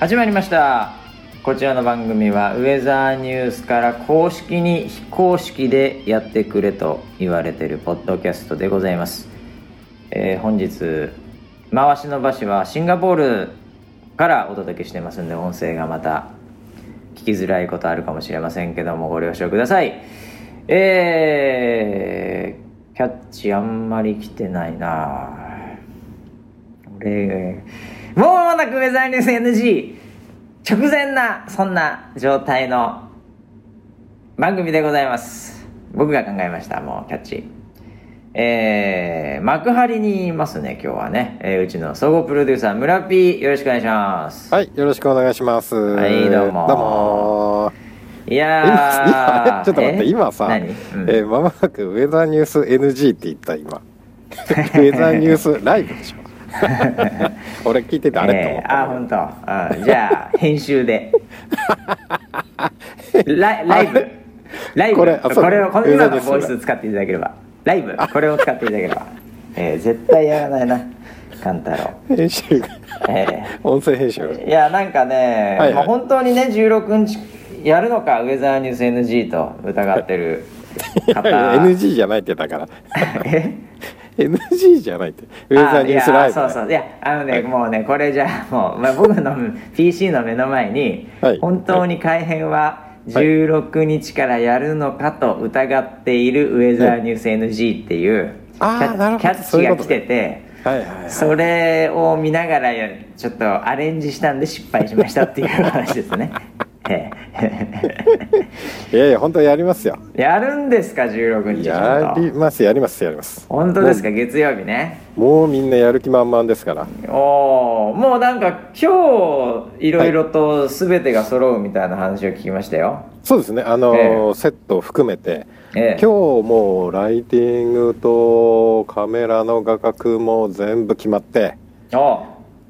始まりました。こちらの番組はウェザーニュースから公式に非公式でやってくれと言われてるポッドキャストでございます、えー本日回しの場所はシンガポールからお届けしてますんで音声がまた聞きづらいことあるかもしれませんけどもご了承ください。えー、キャッチあんまり来てないな俺もう間もなくウェザーニュース NG 直前なそんな状態の番組でございます。僕が考えました。もうキャッチ。えー、幕張にいますね今日はね、えーうちの総合プロデューサー村 P よろしくお願いします。はい、よろしくお願いします。はいどうも。どうも。いやちょっと待って、え？今さ、えーまもなくウェザーニュース NG って言った今。ウェザーニュースライブでしょ。俺聞いててあれえーあ本当。あじゃあ編集で。ライブ。ライブ。これこれをこの今のボイス使っていただければ。ライブ。これを使っていただければ、えー絶対やらないな。勘太郎編集が、え音声編集。いやなんかね、はいはい。まあ、本当にね16日やるのかウェザーニュース NG と疑ってる方。いや NG じゃないって言ったから。え？NG じゃないって。ウェザーニュースライブ、あいやそうそう。いやあのね、はい。もうねこれじゃあもう、まあ、僕の PC の目の前に、はい。本当に改編は16日からやるのかと疑っているウェザーニュース NG っていうキャ,、ッチが来ててはいはいはい。それを見ながらやちょっとアレンジしたんで失敗しましたっていう話ですね。え いやいや、本当やりますよ。えやるんですか16日やります、やります、やります。本当ですか月曜日ね。もうみんなやる気満々ですから。おおもうなんか今日いろいろと全てが揃うみたいな話を聞きましたよ、そうですね、あのーえセットを含めて、ええ。今日もうライティングとカメラの画角も全部決まってお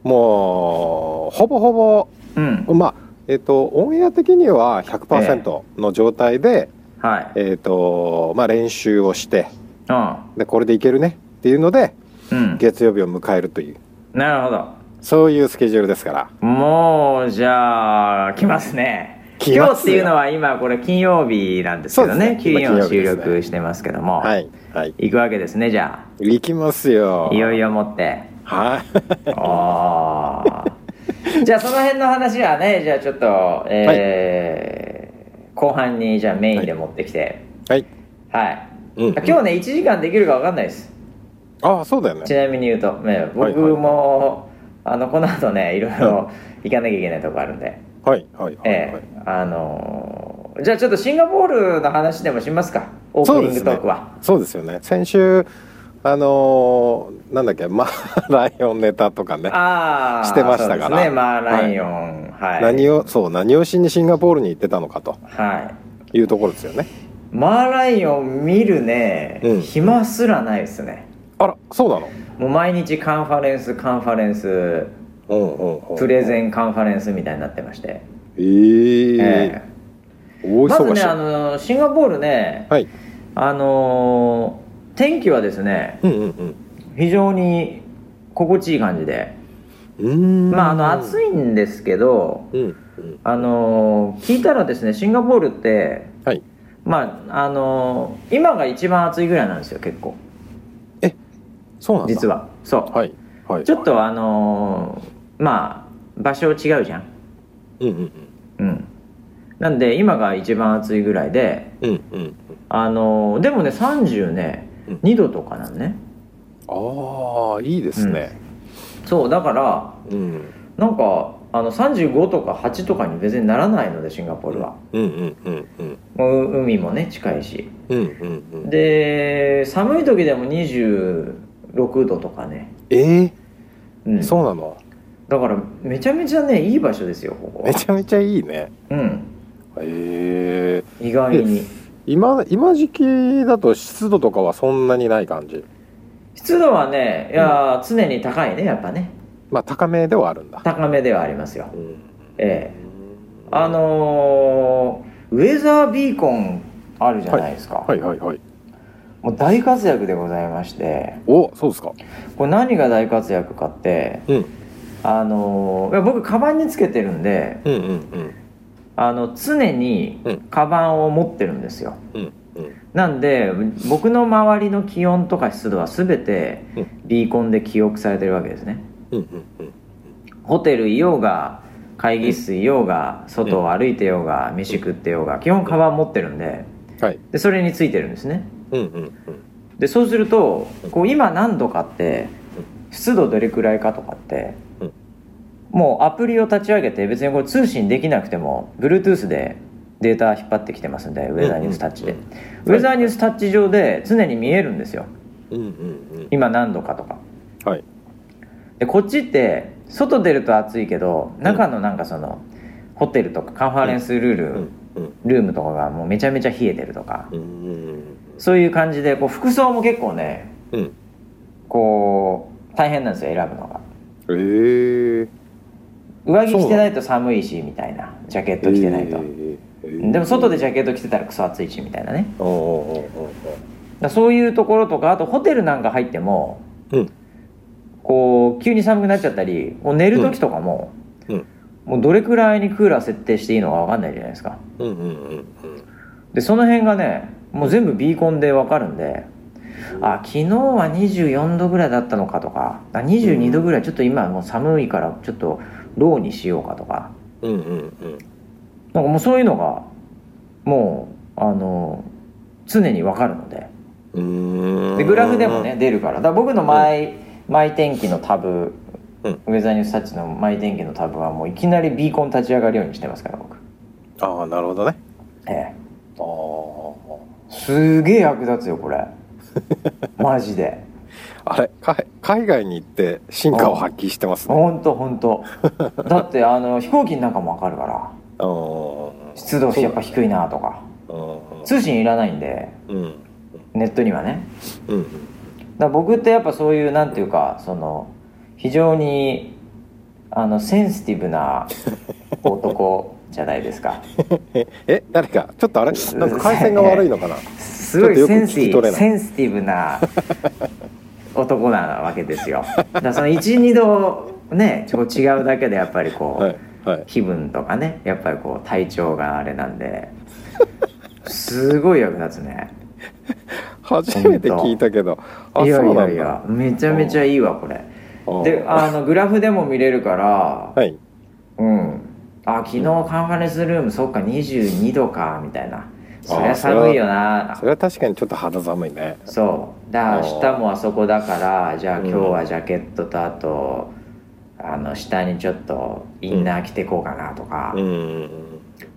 もうほぼほぼうん。まあえっ、とオンエア的には100%の状態で、はい。えっ、とまあ練習をしてうでこれでいけるねっていうのでんうん。月曜日を迎えるという。なるほど。そういうスケジュールですから。もうじゃあ来ますね。今日っていうのは今これ金曜日なんですけどね。金曜収録してますけども、はい。はい。行くわけですねじゃ行きますよ。あいよいよもって。はい。おー じゃあその辺の話はねじゃあちょっとえー後半にじゃあメインで持ってきて。はい。はい、うん。今日ね1時間できるか分かんないです。ああそうだよね。ちなみに言うと、ね、はい僕も、あのこの後ねいろいろ行かなきゃいけないとこあるんで、はいはいはい、はい。ええあのーじゃあちょっとシンガポールの話でもしますか。オープニングトークは。そうですよね。先週あのーなんだっけ まあライオンネタとかねああしてましたから。そうですねまあライオンはい、何をそう何をしにシンガポールに行ってたのかと。はい。いうところですよね。マーライオン見るね、うん。暇すらないですね。あらそうなの？もう毎日カンファレンスカンファレンスプレゼンカンファレンスみたいになってまして、えー、え大忙し。い、まずねあのシンガポールね、はい。あのー天気はですねうんうん非常に心地いい感じで。まああの暑いんですけどうんうん。あのー聞いたらですねシンガポールってはい。まああのー今が一番暑いぐらいなんですよ結構。そうなんだ。実は。そう、はい。はい。ちょっとあのーまあ場所違うじゃん。うんうんうん。なんで今が一番暑いぐらいでうんうんうん。あのーでもね30ねうん2度とかなんね。ああいいですね。そうだからうんなんかあの35とか8とかに別にならないのでシンガポールは、うん。うんうんうんもう海もね近いし。うんうんうん。で寒い時でも26度とかね、えうん、ー、そうなの？だからめちゃめちゃねいい場所ですよここめちゃめちゃいいね。うん。へえ意外に今今時期だと湿度とかはそんなにない感じ？湿度はねいや、常に高いねやっぱね。まあ高めではあるんだ。高めではありますよ。うん。ええ。あのーウェザービーコンあるじゃないですか、はいはいはいもう大活躍でございまして。おそうですか。これ何が大活躍かってうん。あのいや僕カバンにつけてるんでうんうんあの常にうん。カバンを持ってるんですよ。うん。うん。なんで僕の周りの気温とか湿度は全てうん。ビーコンで記憶されてるわけですね。ホテルいようが会議室いようが外を歩いてようが飯食ってようが基本カバン持ってるんではい。でそれについてるんですね。でそうするとこう今何度かって湿度どれくらいかとかってうんもうアプリを立ち上げて別にこれ通信できなくても Bluetooth でデータ引っ張ってきてますんでウェザーニュースタッチで。うんウェザーニュースタッチ上で常に見えるんですよ。うんうんうん。今何度かとか。はい。でこっちって外出ると暑いけど中のなんかそのホテルとかカンファレンスルール、うんうんルームとかがもうめちゃめちゃ冷えてるとか。うんうんそういう感じでこう服装も結構ねうん。こう大変なんですよ選ぶのが。ええ上着着てないと寒いしみたいな。ジャケット着てないと、でも外でジャケット着てたらクソ暑いしみたいなね。だそういうところとかあとホテルなんか入ってもおうん。こう急に寒くなっちゃったりもう寝る時とかも、うん。もうどれくらいにクーラー設定していいのか分かんないじゃないですか。でその辺がねもう全部ビーコンで分かるんであ昨日は24度ぐらいだったのかとかあ22度ぐらいちょっと今もう寒いからちょっとローにしようかとか。うんうんうん。なんかもうそういうのがもうあの常に分かるので。うん。でグラフでもね出るから。だから僕のマイ,、マイ天気のタブ、うん。ウェザーニュースタッチのマイ天気のタブはもういきなりビーコン立ち上がるようにしてますから僕。ああなるほどね。ええ。ああすげえ役立つよこれ。マジであれ海海外に行って進化を発揮してますね。ほんとほんとだってあの飛行機なんかも分かるから。うん。湿度やっぱ低いなとか。う。ん。通信いらないんで。うん。ネットにはね。うん。だ僕ってやっぱそういうなんていうかその非常にあのセンシティブな 男じゃないですか。え誰かちょっとあれ？なんか回線が悪いのかな？すごいセンシティブな男なわけですよ。だその12度ねちょっと違うだけでやっぱりこう、はいはい。気分とかねやっぱりこう体調があれなんですごい役立つね。初めて聞いたけど。あいやいやいやめちゃめちゃいいわこれ。あであのグラフでも見れるからはい。うん。あ昨日カンファレンスルームそっか22度かみたいな。そりゃ寒いよな。それは確かにちょっと肌寒いね。そうだ明日もあそこだからじゃあうん。今日はジャケットとあとあの下にちょっとインナー着てこうかなとか。う、ん。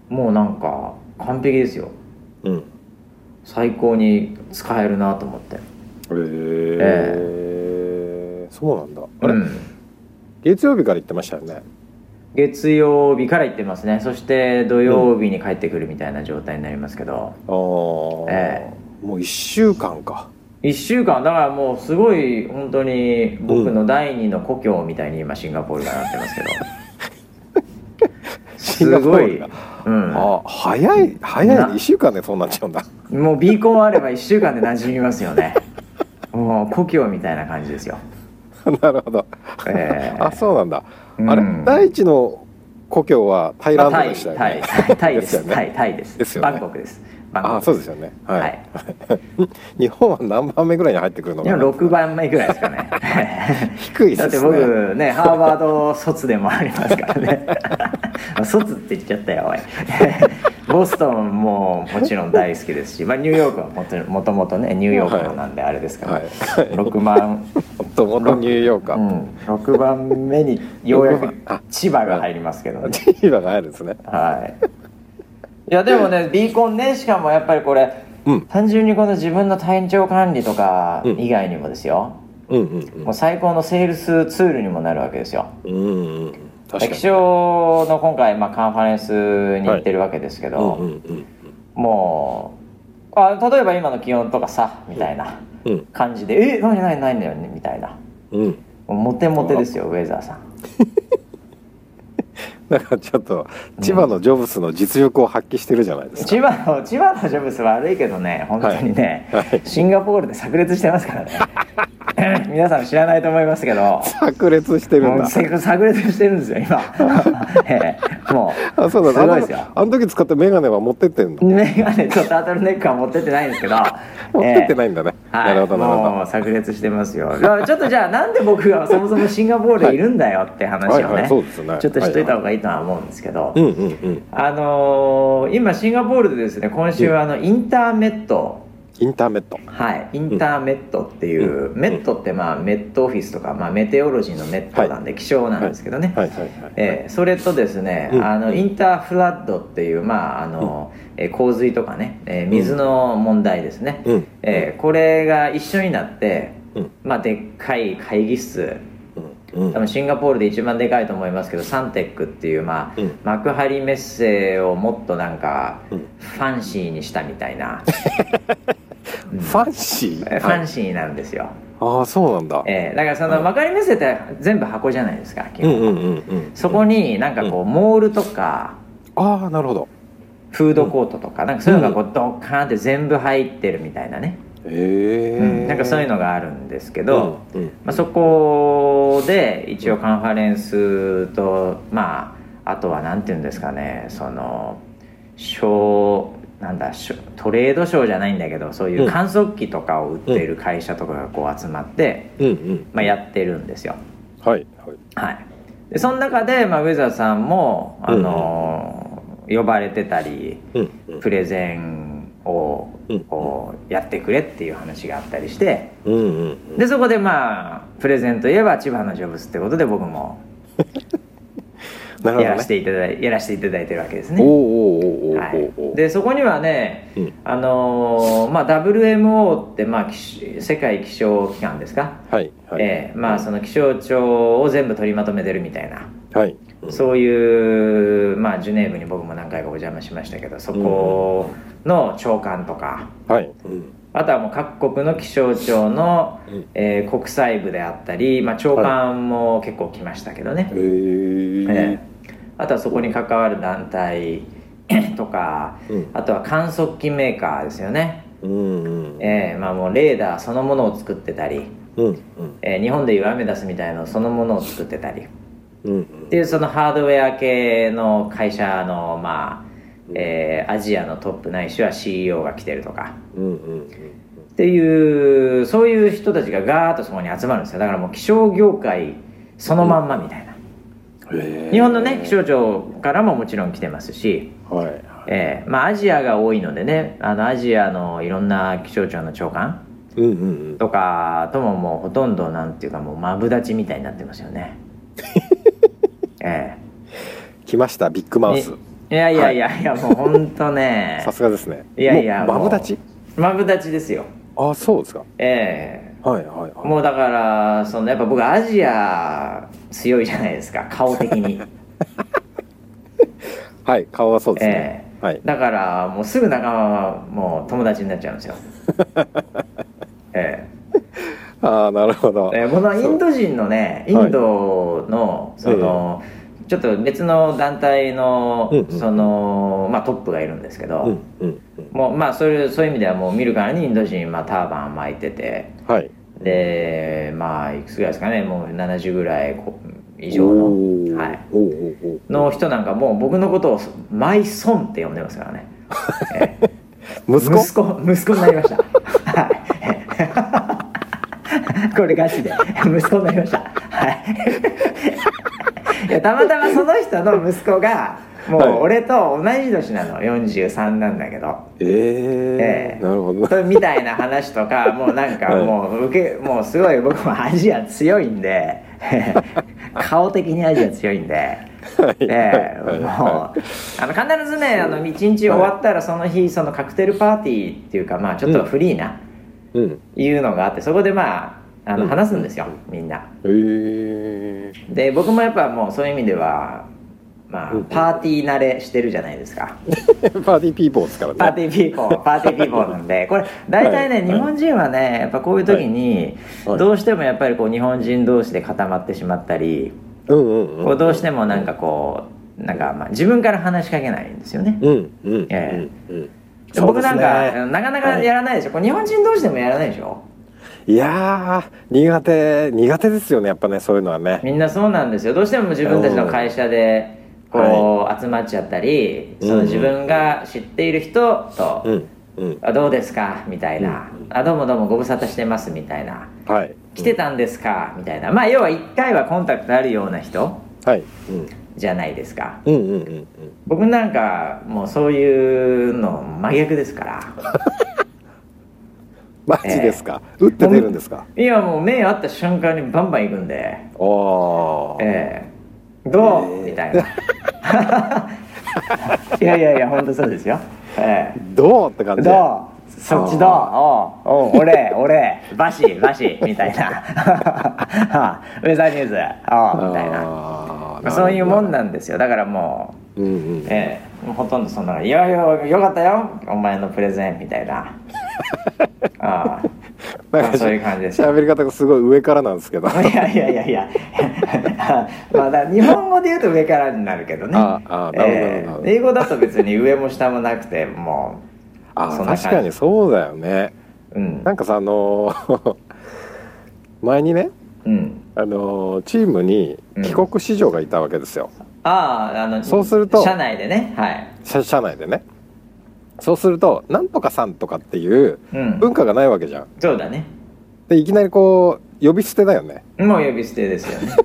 もうなんか完璧ですよ。うん。うん最高に使えるなと思って。へえそうなんだ。あれ、うん。月曜日から言ってましたよね？月曜日から行ってますね。そして土曜日に帰ってくるみたいな状態になりますけど、ああ、えもう1週間か1週間だからもうすごい本当に僕の第二の故郷みたいに今シンガポールがなってますけど、シンガポールが。うん、あ早い早いな。1週間でそうなっちゃうんだ。もうビーコンあれば1週間で馴染みますよね。もう故郷みたいな感じですよ。なるほど、ええ。あそうなんだ、うん。あれ第一の故郷はタイランドタイでしたよタイねタイ。タイです。タイタイです。ですよね。バンコクですあそうですよね。はい、はい。日本は何番目ぐらいに入ってくるの今かな？6番目ぐらいですかね。低いだってですね僕ねハーバード卒でもありますからね。卒って言っちゃったよおい。ボストンももちろん大好きですし、まあ、ニューヨークはもともともとねニューヨークなんであれですから、はい。6番、もともとニューヨーカー、うん、6番目にようやく千葉が入りますけどね。チーバが入るんですね。はいいやでもねビーコンねしかもやっぱりこれうん。単純にこの自分の体調管理とかうん。以外にもですよ、うんうんもう最高のセールスツールにもなるわけですよ。うんうんの今回、まあ、カンファレンスに行ってるわけですけど、うんうんうんもうあ例えば今の気温とかさみたいなうん。感じで「え何何何だよね」みたいな。うん。もうモテモテですよウェザーさん だからちょっと千葉のジョブスの実力を発揮してるじゃないですか、千葉の千葉のジョブス悪いけどね本当にね、はい。はい。シンガポールで炸裂してますからね。皆さん知らないと思いますけど。炸裂してるんだ。炸裂してるんですよ今、ええもう。あそうだすごいですよ。あの時使ったメガネは持ってってんの？メガネとタートルネックは持ってってないんですけど。持ってってないんだね、はい、なるほどなるほど。もう炸裂してますよ。ちょっとじゃあなんで僕がそもそもシンガポールにいるんだよって話をね、はいはいそうですね。ちょっとしといた方がいいとは思うんですけど、うんうんうん。あのー今シンガポールでですね今週はあのインターメット、インターネット。はい、インターメットっていう、うん。メットってまあメットオフィスとか、まあ、メテオロジーのメットなんで気象なんですけどね、それとですね、うん。あのインターフラッドっていう、まああのえー洪水とかね、えー水の問題ですね、うん。えーこれが一緒になって、うん。まあ、でっかい会議室多分シンガポールで一番でかいと思いますけどサンテックっていう、まあうん。幕張メッセをもっとなんかうん。ファンシーにしたみたいな、う んファンシー？えーファンシーなんですよ、ああそうなんだ。えーだからその幕張メッセって全部箱じゃないですか基本。うんうんうんうんそこになんかこうモールとかああなるほど。フードコートとかなんかそういうのがこうドッカーンって全部入ってるみたいなね、へえ、うんなんかそういうのがあるんですけど、うんうん。まあ、そこで一応カンファレンスとまああとはなんていうんですかねそのショーなんだトレードショーじゃないんだけどそういう観測機とかを売っている会社とかがこう集まって、まあ、やってるんですよ。はいはい。はい。でその中で、まあ、ウェザーさんもあの、呼ばれてたりプレゼンをうん。こうやってくれっていう話があったりしてでそこでまあプレゼンといえば千葉のジョブズってことで僕も やらせていただいやらせていただいてるわけですね。でそこにはね、うん。あのーまあ、WMO って、まあ、気世界気象機関ですか、はいはい。ええまあ、その気象庁を全部取りまとめてるみたいな。はい。そういう、まあ、ジュネーブに僕も何回かお邪魔しましたけどそこの長官とか。はい。うん。あとはもう各国の気象庁の、うん。えー国際部であったり、まあ、長官も結構来ましたけどね、へえええ。あとはそこに関わる団体 とか、うん。あとは観測機メーカーですよね、うんうん。ええまあ、もうレーダーそのものを作ってたり、うんうん。ええ日本でいうアメダスみたいなのそのものを作ってたり。うん。っていうそのハードウェア系の会社のまあ、えーアジアのトップないしは CEO が来てるとか。うんうんっていうそういう人たちがガーッとそこに集まるんですよ。だからもう気象業界そのまんまみたいな、うん。日本のね気象庁からももちろん来てますし、はいはい。えーまあ、アジアが多いのでねあのアジアのいろんな気象庁の長官。うんうんうん。とかとももうほとんどなんていうかもうマブダチみたいになってますよね。え来ましたビッグマウえスいやいやいやい。や、もう本当ね。さすがですね。いやいやマブダチマブダチですよ。あそうですか。えはいはいはい。えもうだからそのやっぱ僕アジア強いじゃないですか 顔的に。はい顔はそうですね。えはい。だからもうすぐ仲間はもう友達になっちゃうんですよ。えああなるほど。ええーこのインド人のねインドのその、ちょっと別の団体のうんうん。その、まあ、トップがいるんですけど、うんうんうん。もうまあそういうそういう意味ではもう見るからにインド人、まあ、ターバン巻いてて。はい。でまあいくつぐらいですかね。もう70ぐらいこ以上おのー。はい。の人なんかもう僕のことをマイソンって呼んでますからね、息子息子になりました。はい。これガチで。息子になりました。はいいやたまたまその人の息子がもうはい。俺と同じ年なの。43なんだけど。ええええ。なるほど。みたいな話とか もうなんかはい。もう受けもうすごい僕もアジア強いんで。顔的にアジア強いんで。はい。ええ。あの必ずねあの一日終わったらその日そのカクテルパーティーっていうかまあちょっとフリーな、うん。いうのがあってそこでまああのうん。話すんですよ、みんな。で僕もやっぱもうそういう意味ではまあうんパーティー慣れしてるじゃないですか。パーティーピーポーですからね。パーティーピーポー パーティーピーポーなんで。これ大体ね、はい。日本人はねやっぱこういう時にはい。どうしてもやっぱりこう日本人同士で固まってしまったりこうどうしてもなんかこうなんかまあ自分から話しかけないんですよね。うんうんえうんうん。で僕なんか、ね。なかなかやらないでしょ、これ日本人同士でもやらないでしょいやー苦手苦手ですよねやっぱねそういうのはね。みんなそうなんですよ。どうしても自分たちの会社でこう集まっちゃったり、その自分が知っている人とうん。うん。あどうですか？みたいな、うん。あどうもどうもご無沙汰してますみたいな。はい。来てたんですか？みたいな。まあ要は1回はコンタクトあるような人はい。うんじゃないですか。うん。うん。うん。うん。僕なんかもうそういうの真逆ですからマジですか、打って出るんですか？いやもう目合った瞬間にバンバン行くんで。おー。ええ。どう、ええ。みたいな。いやいやいや本当そうですよ。ええ。どうって感じ。どう？そっちどう？おう。おう俺俺。バシバシ。みたいな。ウェザーニューズ。おう。みたいな。そういうもんななんですよ。だからもううんうん。ええ。ほとんどそんな「いやいやよかったよお前のプレゼン」みたいな。あなんかまあそういう感じです。よ喋り方がすごい上からなんですけど。あ いやいやいやいや。まあだ日本語で言うと上からになるけどね。ああなるほどええ。なるほど。英語だと別に上も下もなくてもあそんな感じ。確かにそうだよね。ううん。なんかさあの前にねうん。あのチームに帰国子女がいたわけですよ、あああのそうすると社内でね。はい。社社内でね。そうすると「なんとかさん」とかっていううん。文化がないわけじゃん。そうだね。でいきなりこう呼び捨てだよね。もう呼び捨てですよね。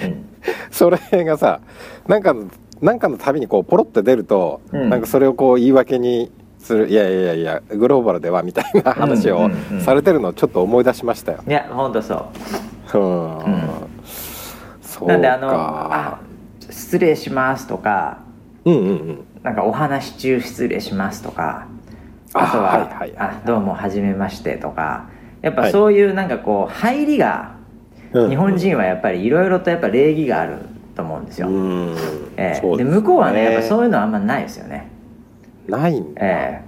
うん。それがさなんかのなんかのたびにこうポロって出ると、うん。なんかそれをこう言い訳にするいやいやいやいやグローバルではみたいな話をうんうんうんされてるのをちょっと思い出しましたよ。いや本当そう。うん、んそうかなんであのあ失礼しますとかうんうんうん。なんかお話中失礼しますとかああとは、はいはいはいあどうもはじめましてとかやっぱはい。そういうなんかこう入りが、うん。日本人はやっぱりいろいろとやっぱ礼儀があると思うんですよ、うん。ええ。そうです向こうはねやっぱそうういうのあんまないですよね。ないんだ、え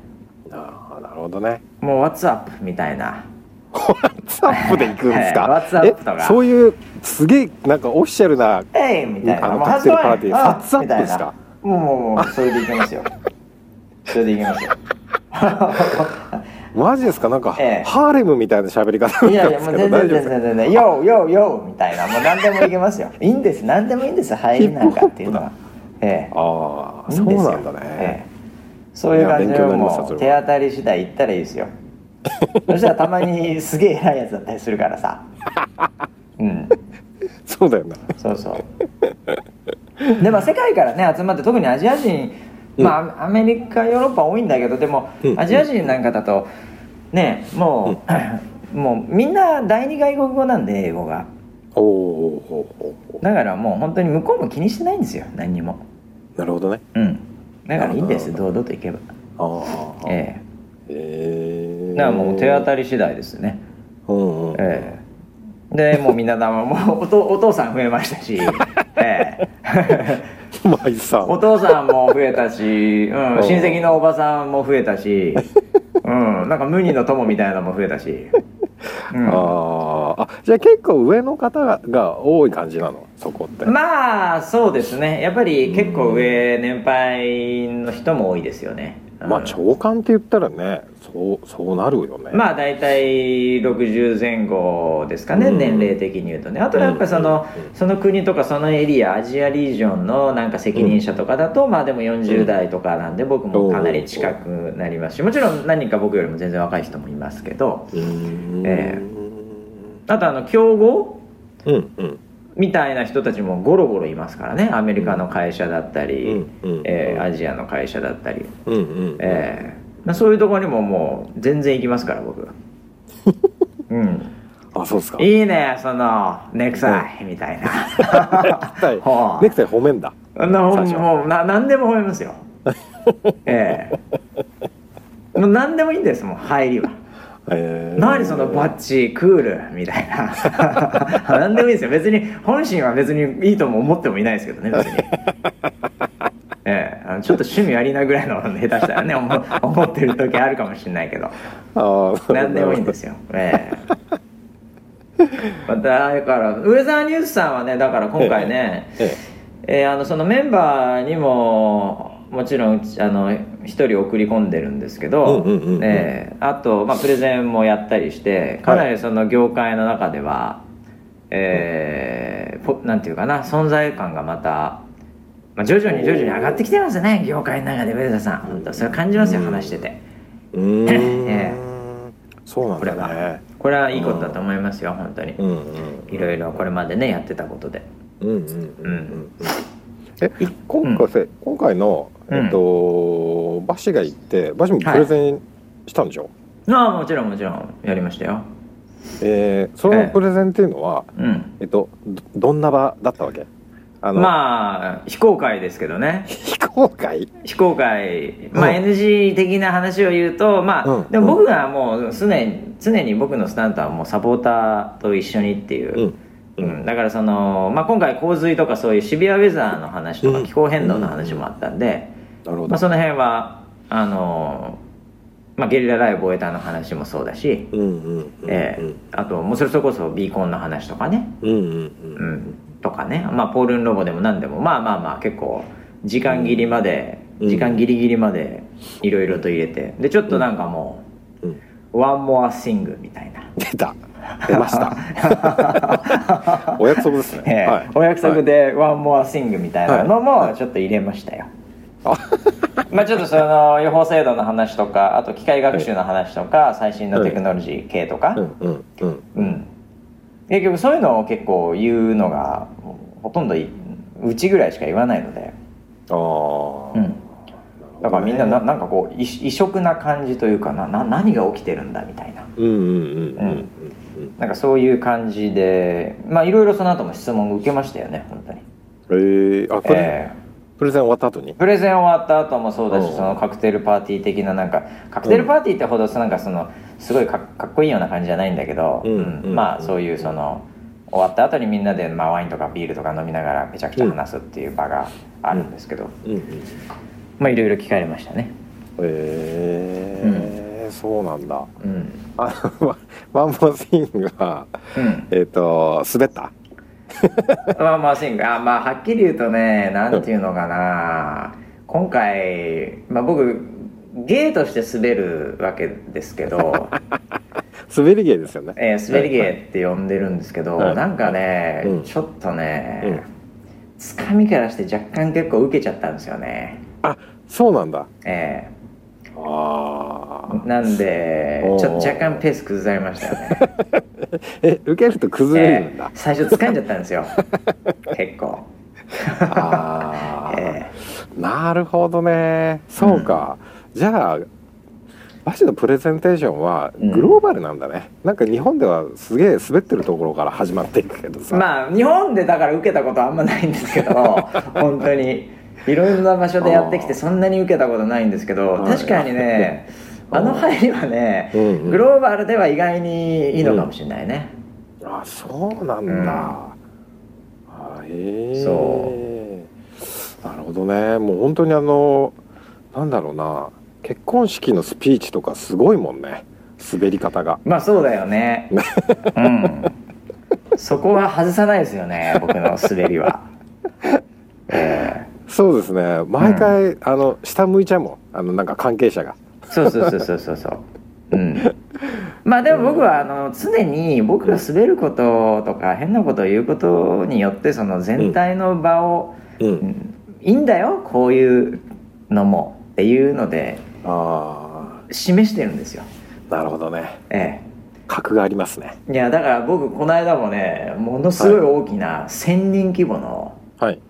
ああなるほどね。えもう「What's up?」みたいな WhatsApp で行くんですか？えそういうすげえなんかオフィシャルな「えい!」みたいな。あのカクテルパーティー。あ What's up みたいなですか？もうもうもうそれでいけますよ。それでいけますよ。マジですか？なんか、ええ。ハーレムみたいな喋り方いやいやなんですけもう全然全然全然「ヨーヨーヨー」みたいな。もう何でもいけますよ。いいんです。何でもいいんです。入りなんかっていうのは。ええ。ああそうなんだね、ええ。そういう感じでもそう手当たり次第行ったらいいですよ そしたらたまにすげえ偉いやつだったりするからさ。うん。そうだよな。そうそう。でも世界からね集まって特にアジア人まあアメリカヨーロッパ多いんだけどでもうん。アジア人なんかだとねもう、もうみんな第二外国語なんで英語が。おおだからもう本当に向こうも気にしてないんですよ何にも。うなるほどね。うん。だからいいんです堂々といけば。ああえええ。えだからもう手当たり次第ですね。うんうん。ええ。でもうみんなだもう おとお父さん増えましたし。ええ。マイさん。お父さんも増えたし、うん、うん。親戚のおばさんも増えたし、うん、なんか無二の友みたいなのも増えたし、うん、あー。あじゃあ結構上の方が多い感じなの？そこって、まあそうですね。やっぱり結構上年配の人も多いですよね、うんまあ長官って言ったらねそうそうなるよね。まあ大体60前後ですかね、うん。年齢的に言うとね。あとやっぱりその,、うん。その国とかそのエリアアジアリージョンのなんか責任者とかだと、まあでも40代とかなんで僕もかなり近くなりますしもちろん何人か僕よりも全然若い人もいますけど。うーんえ。あとあの競合？うんうんみたいな人たちもゴロゴロいますからね。アメリカの会社だったり、うんうんえーアジアの会社だったり、うんうん。えーまあ、そういうところにももう全然行きますから僕。うん。あそうですか。いいねそのネクタイみたいな。ネクタイ。はあネクタイ褒めんだ。あなもうな何でも褒めますよ。ええもう何でもいいんですもう入りは。えー何そのバッチクールみたいな。何でもいいですよ。別に本心は別にいいとも思ってもいないですけどね別に。ええ。ちょっと趣味ありなぐらいの下手したらね思思ってる時あるかもしれないけど。何でもいいんですよ。ええ。まただからウェザーニュースさんはねだから今回ね、ええ。えーあのそのメンバーにももちろんうちあの一人送り込んでるんですけど、ええあと、まあ、プレゼンもやったりしてかなりその業界の中では、えーぽなんていうかな存在感がまた、まあ、徐々に徐々に上がってきてますね業界の中で上田さん。本当それ感じますよ話してて。うーん。えそうなんこれはだねこれはいいことだと思いますよ本当に。うんうんいろいろこれまでねやってたことで。うんうんうんうんうん。え今回せ、今回のうんえっとバシが行ってバシもプレゼンしたんでしょ、ああもちろんもちろん。やりましたよ。えーそのプレゼンっていうのは、うん。えっとどどんな場だったわけ？あの、まあ非公開ですけどね。非公開？非公開、まあ、うん。NG 的な話を言うと、まあうん。でも僕がもう常に常に僕のスタントはもうサポーターと一緒にっていう、うん。うん。だからその、まあ、今回洪水とかそういうシビアウェザーの話とかうん。気候変動の話もあったんで、なるほど、まあ、その辺はあの、まあ、ゲリラライブ終えたの話もそうだし、あともうそれこそビーコンの話とかね、うんうんうん。うん、とかね、まあ、ポールンロボでも何でも。まあまあまあ結構時間切りまで、うん。時間ギリギリまでいろいろと入れて。でちょっとなんかもうん。う「One More Thing」みたいな。出た。出ました。お約束ですね、ええ。はい、お約束はいで「One More Thing」みたいなのもちょっと入れましたよ、まあちょっとその予報精度の話とかあと機械学習の話とか最新のテクノロジー系とか、うんうん結局そういうのを結構言うのがほとんどいうちぐらいしか言わないので、ああ、うん、だからみんなななんかこう異異色な感じというかなな何が起きてるんだみたいな。うんうんうんうんうん。なんかそういう感じでまあいろいろその後も質問受けましたよね本当に。えー、あこれ、えプレゼン終わった後に？ープレゼン終わった後もそうだしうんそのカクテルパーティー的ななんかカクテルパーティーってほどなんかそのすごいかかっこいいような感じじゃないんだけど、うんうん。うん。まあそういうその終わった後にみんなで、まあ、ワインとかビールとか飲みながらめちゃくちゃ話すっていう場があるんですけど、うんうんまあいろいろ聞かれましたね。えー。そうなんだ。うん。あのワンモーシングはうん。えっ、と滑った？まあまあシングあまあはっきり言うとねなんていうのかな。今回、まあ、僕ゲイとして滑るわけですけど、滑り芸ですよね。えー滑り芸って呼んでるんですけど、はい。なんかね、うん。ちょっとね、うん。つかみからして若干結構受けちゃったんですよね。あそうなんだ。えあーなんでちょっと若干ペース崩されましたよね、ー え受けると崩れるんだ、えー最初掴んじゃったんですよ。結構。ああ、えなるほどね。そうか、じゃあバシのプレゼンテーションはうん。グローバルなんだね、なんか日本ではすげえ滑ってるところから始まっていくけどさ、まあ日本でだから受けたことあんまないんですけど本当にいろんな場所でやってきてそんなに受けたことないんですけどはい。確かにね あの。入りはねうんうん。グローバルでは意外にいいのかもしれないね、あそうなんだ、うん。あへえそなるほどね。もう本当にあのなんだろうな。結婚式のスピーチとかすごいもんね。滑り方が。まあそうだよね。うん。そこは外さないですよね僕の滑りは。えそうですね。毎回、あの下向いちゃうもん。あのなんか関係者が。えそうそうそうそうそう。そううん。まあでも僕はあの常に僕が滑ることとか変なことを言うことによってその全体の場を、うん、うん。いいんだよこういうのもっていうのであ示してるんですよ。あなるほどね。え格がありますね。えいやだから僕この間もねものすごい大きな1,000人規模のはい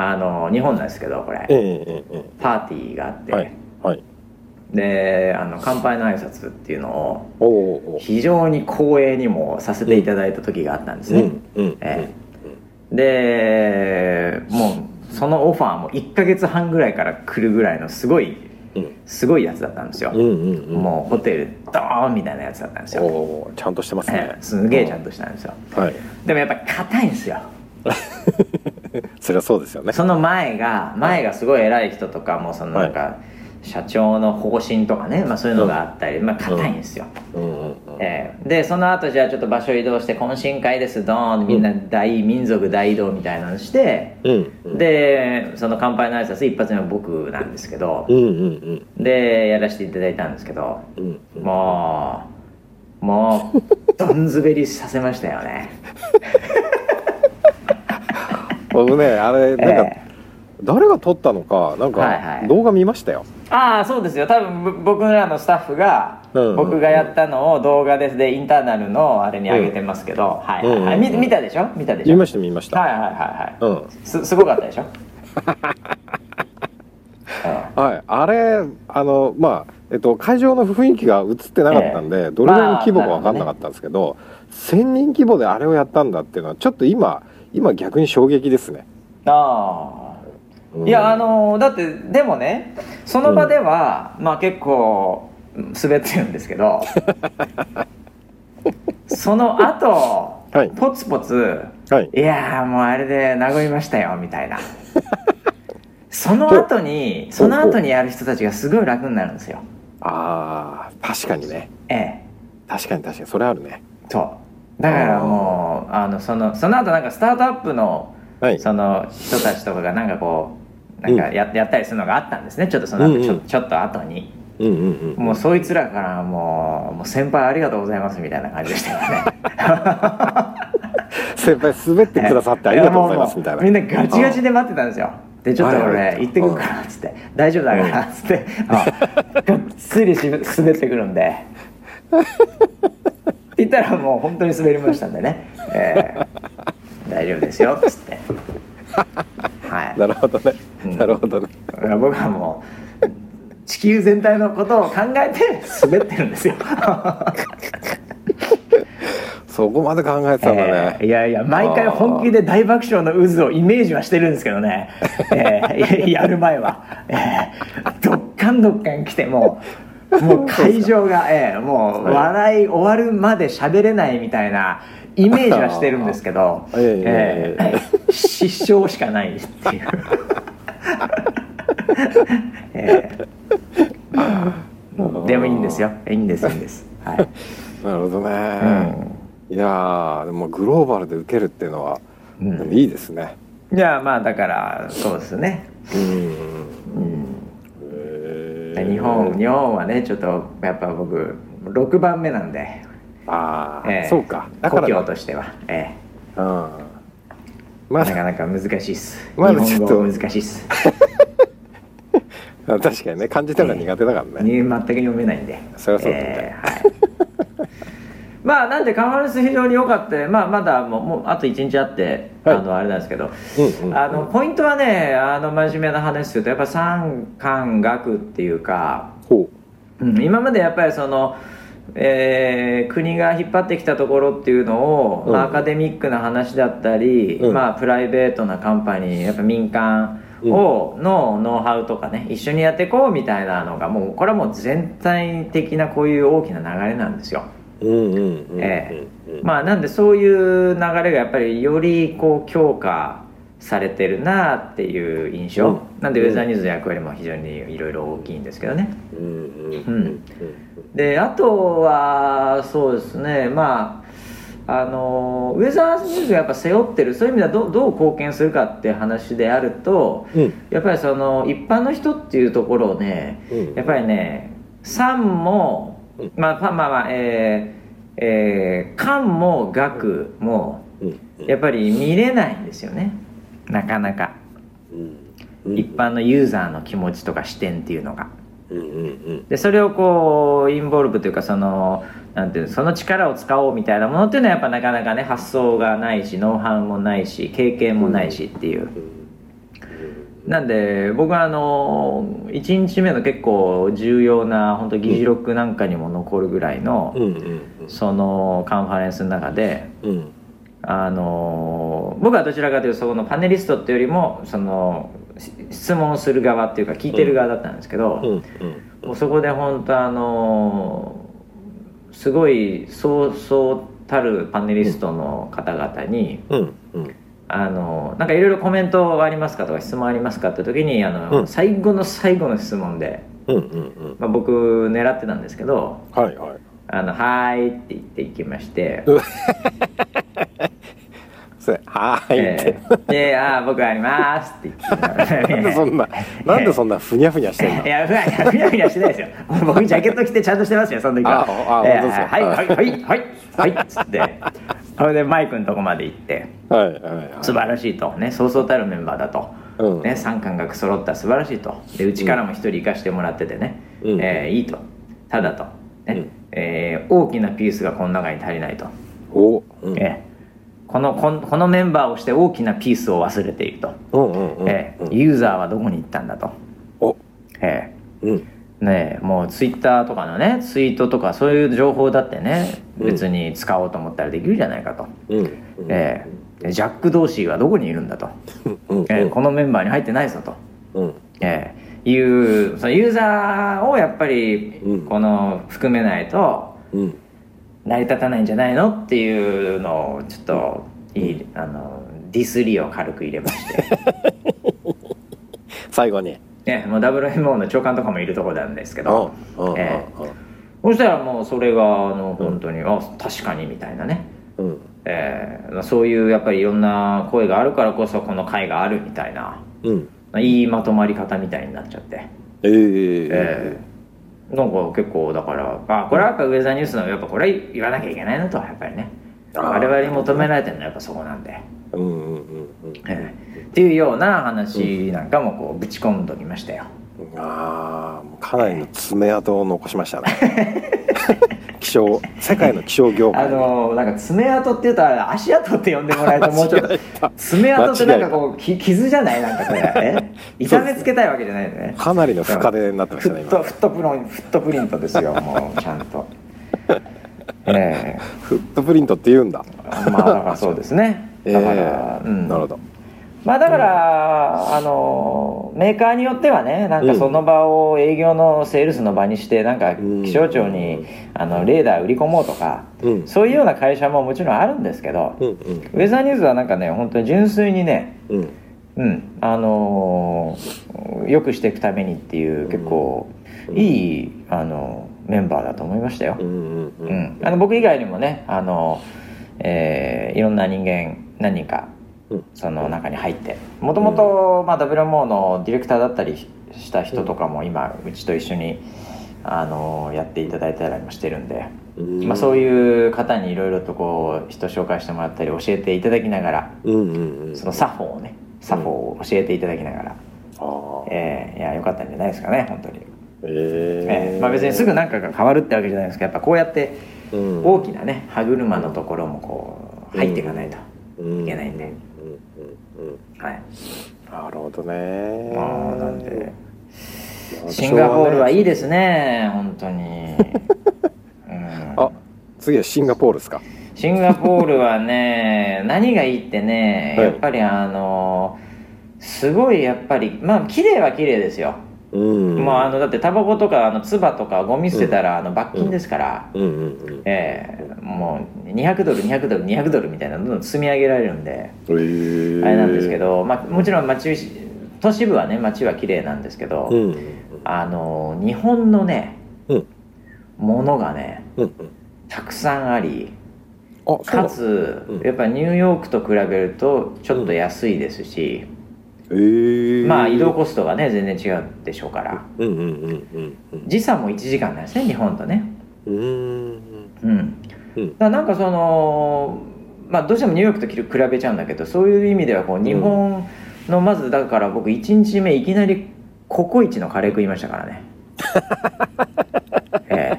あの日本なんですけどこれ。えパーティーがあって、えはいはい。であの乾杯の挨拶っていうのを非常に光栄にもさせていただいた時があったんですね、えでもうそのオファーも1ヶ月半ぐらいから来るぐらいのすごいうん。すごいやつだったんですよ、もうホテルドーンみたいなやつだったんですおよ、おちゃんとしてますね。ええすげえちゃんとしたんですよ。はい。でもやっぱ硬いんですよ そりゃそうですよね。その前が前がすごい偉い人とかもそのなんか、社長の方針とかね、まあ、そういうのがあったり、まあ硬いんですよ、うん。うん。うん。ええ。でその後じゃあちょっと場所移動して懇親会ですドーンみんな大民族大移動みたいなのして、うん。うん。でその乾杯の挨拶一発目は僕なんですけどうん。うん。でやらせていただいたんですけどうん。うん。もうもうどん滑りさせましたよね 僕ねあれなんか、ええ。誰が撮ったのかなんはいはい。か動画見ましたよ、ああそうですよ。多分ぼ僕らのスタッフが僕がやったのを動画ででインターナルのあれに上げてますけど、はいはい。はい、見見たでしょ？見たでしょ？見ました見ました、はいはいはいはい、うん。すすごかったでしょ、う んはい。あれあのまあえっと会場の雰囲気が映ってなかったんで、ええ。どれぐらいの規模かまあ分かんなかったんですけど、1000人規模であれをやったんだっていうのはちょっと今今逆に衝撃ですね、ああ。うん。いやあのだってでもねその場では、まあ結構うん滑ってるんですけど その後、はい。ポツポツはい。いやーもうあれで和みましたよみたいな。その後にその後にやる人たちがすごい楽になるんですよ。あー確かにね。ええ。確かに確かに。それあるね。そうだからもうあのそのその後なんかスタートアップのはい。その人たちとかがなんかこうなんかや,、やったりするのがあったんですね。ちょっとその後ちょ,、うんうん。ちょっと後に。うんうんうん。もうそいつらからもうもう先輩ありがとうございますみたいな感じでしたよね。先輩滑ってくださってありがとうございますみたいな。みんなガチガチで待ってたんですよ。でちょっと俺行ってくるからっつって。大丈夫だからっつってあがっつりし滑ってくるんで言ったらもう本当に滑りましたんでね、えー大丈夫ですよっつって。はい。なるほどね、うん。なるほどね。僕はもう地球全体のことを考えて滑ってるんですよ、そこまで考えてたんだね、えーいやいや毎回本気で大爆笑の渦をイメージはしてるんですけどね、えーやる前は、えーどっかんどっかん来てもうもう会場が、えーもう笑い終わるまで喋れないみたいなイメージはしてるんですけど、ええ失笑しかないっていう。えーでもいいんですよ。いいんです いいんです。はい、なるほどね、ういやーでもグローバルで受けるっていうのは、ん。でもいいですね。いやまあだからそうですね、うん日本日本はねちょっとやっぱ僕6番目なんで、ああ、ええ。そうか。だか故ら郷としては、えうん。えまあなかなか難しいっす、まだ日本ちょっと語難しいっす、確かにね漢字とか苦手だからね、に全く読めないんで。そりゃそうだね。ええはいまあなんでカンファレンス非常に良かった。まあまだもうもうあと1日あって、はい。あのあれなんですけど、うんうん。あのポイントはねあの真面目な話するとやっぱ三官学っていうかほう。ん、今までやっぱりその、えー国が引っ張ってきたところっていうのを、うん。まあ、アカデミックな話だったり、うん。まあ、プライベートなカンパニーやっぱ民間を、のノウハウとかね一緒にやっていこうみたいなのがもうこれはもう全体的なこういう大きな流れなんですよ。まあ、なんでそういう流れがやっぱりよりこう強化されてるなっていう印象、うん。なんでウェザーニューズの役割も非常にいろいろ大きいんですけどね。うんであとはそうですね。まああのウェザーニューズがやっぱ背負ってる。そういう意味ではどうどう貢献するかっていう話であるとうん。やっぱりその一般の人っていうところをねうん。やっぱりね産もうんまあまあまあまあえーえー官も学もうんやっぱり見れないんですよね。なかなか。うん。一般のユーザーの気持ちとか視点っていうのが。でそれをこうインボルブというかそのなんていうのその力を使おうみたいなものっていうのはやっぱなかなかね発想がないしノウハウもないし経験もないしっていう、なんで僕はあの1日目の結構重要な本当議事録なんかにも残るぐらいの、そのカンファレンスの中であの僕はどちらかというとそのパネリストっていうよりもそのし質問する側っていうか聞いてる側だったんですけど、もうそこで本当あのすごいそうそうたるパネリストの方々に、うんうんあのなんかいろいろコメントありますかとか質問ありますかって時にあの、うん。最後の最後の質問でうんうんうん。まあ、僕狙ってたんですけどはいはい「あのはーい」って言って行きまして それはーい。って、え。ーで「ああ僕あります」って言って。なんでそんななんでそんなふにゃふにゃしてんの？いやふわふわふやふやしてないですよ。僕ジャケット着てちゃんとしてますよその時は。えーああ本当ですか？はいはいはいはいはいっつって。それでマイクのとこまで行って。はいはいはい。素晴らしいと。ねそうそうたるメンバーだと、うん。ね、三冠学揃った素晴らしいと。でうちからも一人行かしてもらっててね、うん。えーいいと。ただと、ね。うん。えー大きなピースがこの中に足りないと、おうん。えーこのこのメンバーをして大きなピースを忘れていると、うんうんうんえーユーザーはどこに行ったんだと、お。えうん。ーねえもうツイッターとかのねツイートとかそういう情報だってねうん。別に使おうと思ったらできるじゃないかと、えジャック・ドーシーはどこにいるんだと、うん。えーこのメンバーに入ってないぞと、うん。えーいうそのユーザーをやっぱりうん。この含めないとうん成り立たないんじゃないの？っていうのをちょっといいあのディスりを軽く入れまして、最後に。ね、もう WMO の長官とかもいるところなんですけど、うんうんえそしたらもうそれがあの本当に、あ確かにみたいなね、うん。うんえーそういうやっぱりいろんな声があるからこそこの会があるみたいな。うん。いいまとまり方みたいになっちゃって。ええ。ええなんか結構だからあこれはやっぱウェザーニュースのやっぱこれは言わなきゃいけないのとやっぱりね。我々に求められてるのはやっぱそこなんで、うんうんうんうん。ええ。っていうような話なんかもこうぶち込んどきましたよ。ああかなりの爪痕を残しましたね 気象世界の気象業あ界。にのなんか爪痕っていうと足跡って呼んでもらえるともうちょっと爪痕ってなんかこうき傷じゃない？なんかそれ。え？痛めつけたいわけじゃないよね。かなりの深手になってまフしたね今。ットフットプロンフットプリントですよもうちゃんと。ええ。フットプリントって言うんだ。まあだからそうですね。えだから、えうん。なるほどまあだから、あのメーカーによってはねなんかその場を営業のセールスの場にしてなんかうん。気象庁にあのレーダー売り込もうとかうん。そういうような会社ももちろんあるんですけどうんウェザーニュースはなんかね本当に純粋にねうん。あのー良くしていくためにっていう結構いいあのメンバーだと思いましたよ。う。んあの僕以外にもねあの、えーいろんな人間何人かうんその中に入って。もともと WMO のディレクターだったりした人とかも今うちと一緒にあのやっていただいたりもしてるんで、うん。まあ、そういう方にいろいろとこう人紹介してもらったり教えていただきながらその作法をね作法を教えていただきながら、ああ。えーいや良かったんじゃないですかね本当に、えええー。まあ、別にすぐ何かが変わるってわけじゃないですけどやっぱこうやってうん。大きなね歯車のところもこう入っていかないとうんいけないんで、はい。なるほどね。まあなんで。シンガポールはいいですね本当に、うん、あ次はシンガポールですか？シンガポールはね何がいいってねはい。やっぱりあのすごいやっぱりまあ綺麗は綺麗ですよ、うん。もうあのだってタバコとかあの唾とかゴミ捨てたらあの罰金ですから、うん。ええもう200ドル200ドル200ドルみたいなのどんどん積み上げられるんでへえあれなんですけど、まあ、もちろん街都市部はね街は綺麗なんですけど、うんあの日本のねうん。ものがねたくさんありかつ、うん。やっぱニューヨークと比べるとちょっと安いですし、まあ移動コストがね全然違うでしょうから。うんうんうんうんうん。時差も1時間なんですね日本とね。うーん。うん、うん。だなんかそのまあどうしてもニューヨークと比べちゃうんだけどそういう意味ではこう日本のまずだから僕1日目いきなりココイチのカレー食いましたからね。え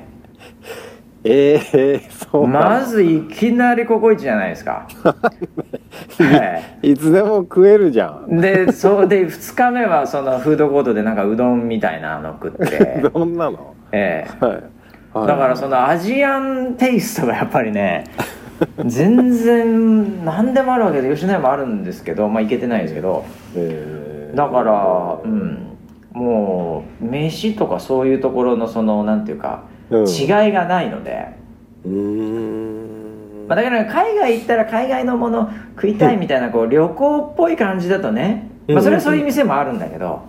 ええそえうまずいきなりココイチじゃないですか、えい。つでも食えるじゃん。えでそうで2日目はそのフードコートでなんかうどんみたいなの食って、どんなの？ええ。はい。はい。だからそのアジアンテイストがやっぱりね 全然何でもあるわけで吉野家もあるんですけどまあいけてないですけど。え。ーだからうん。もう飯とかそういうところのそのなんていうかうん違いがないので、うーん。まあ、だから海外行ったら海外のもの食いたいみたいなこう旅行っぽい感じだとね。まあ、それはそういう店もあるんだけど。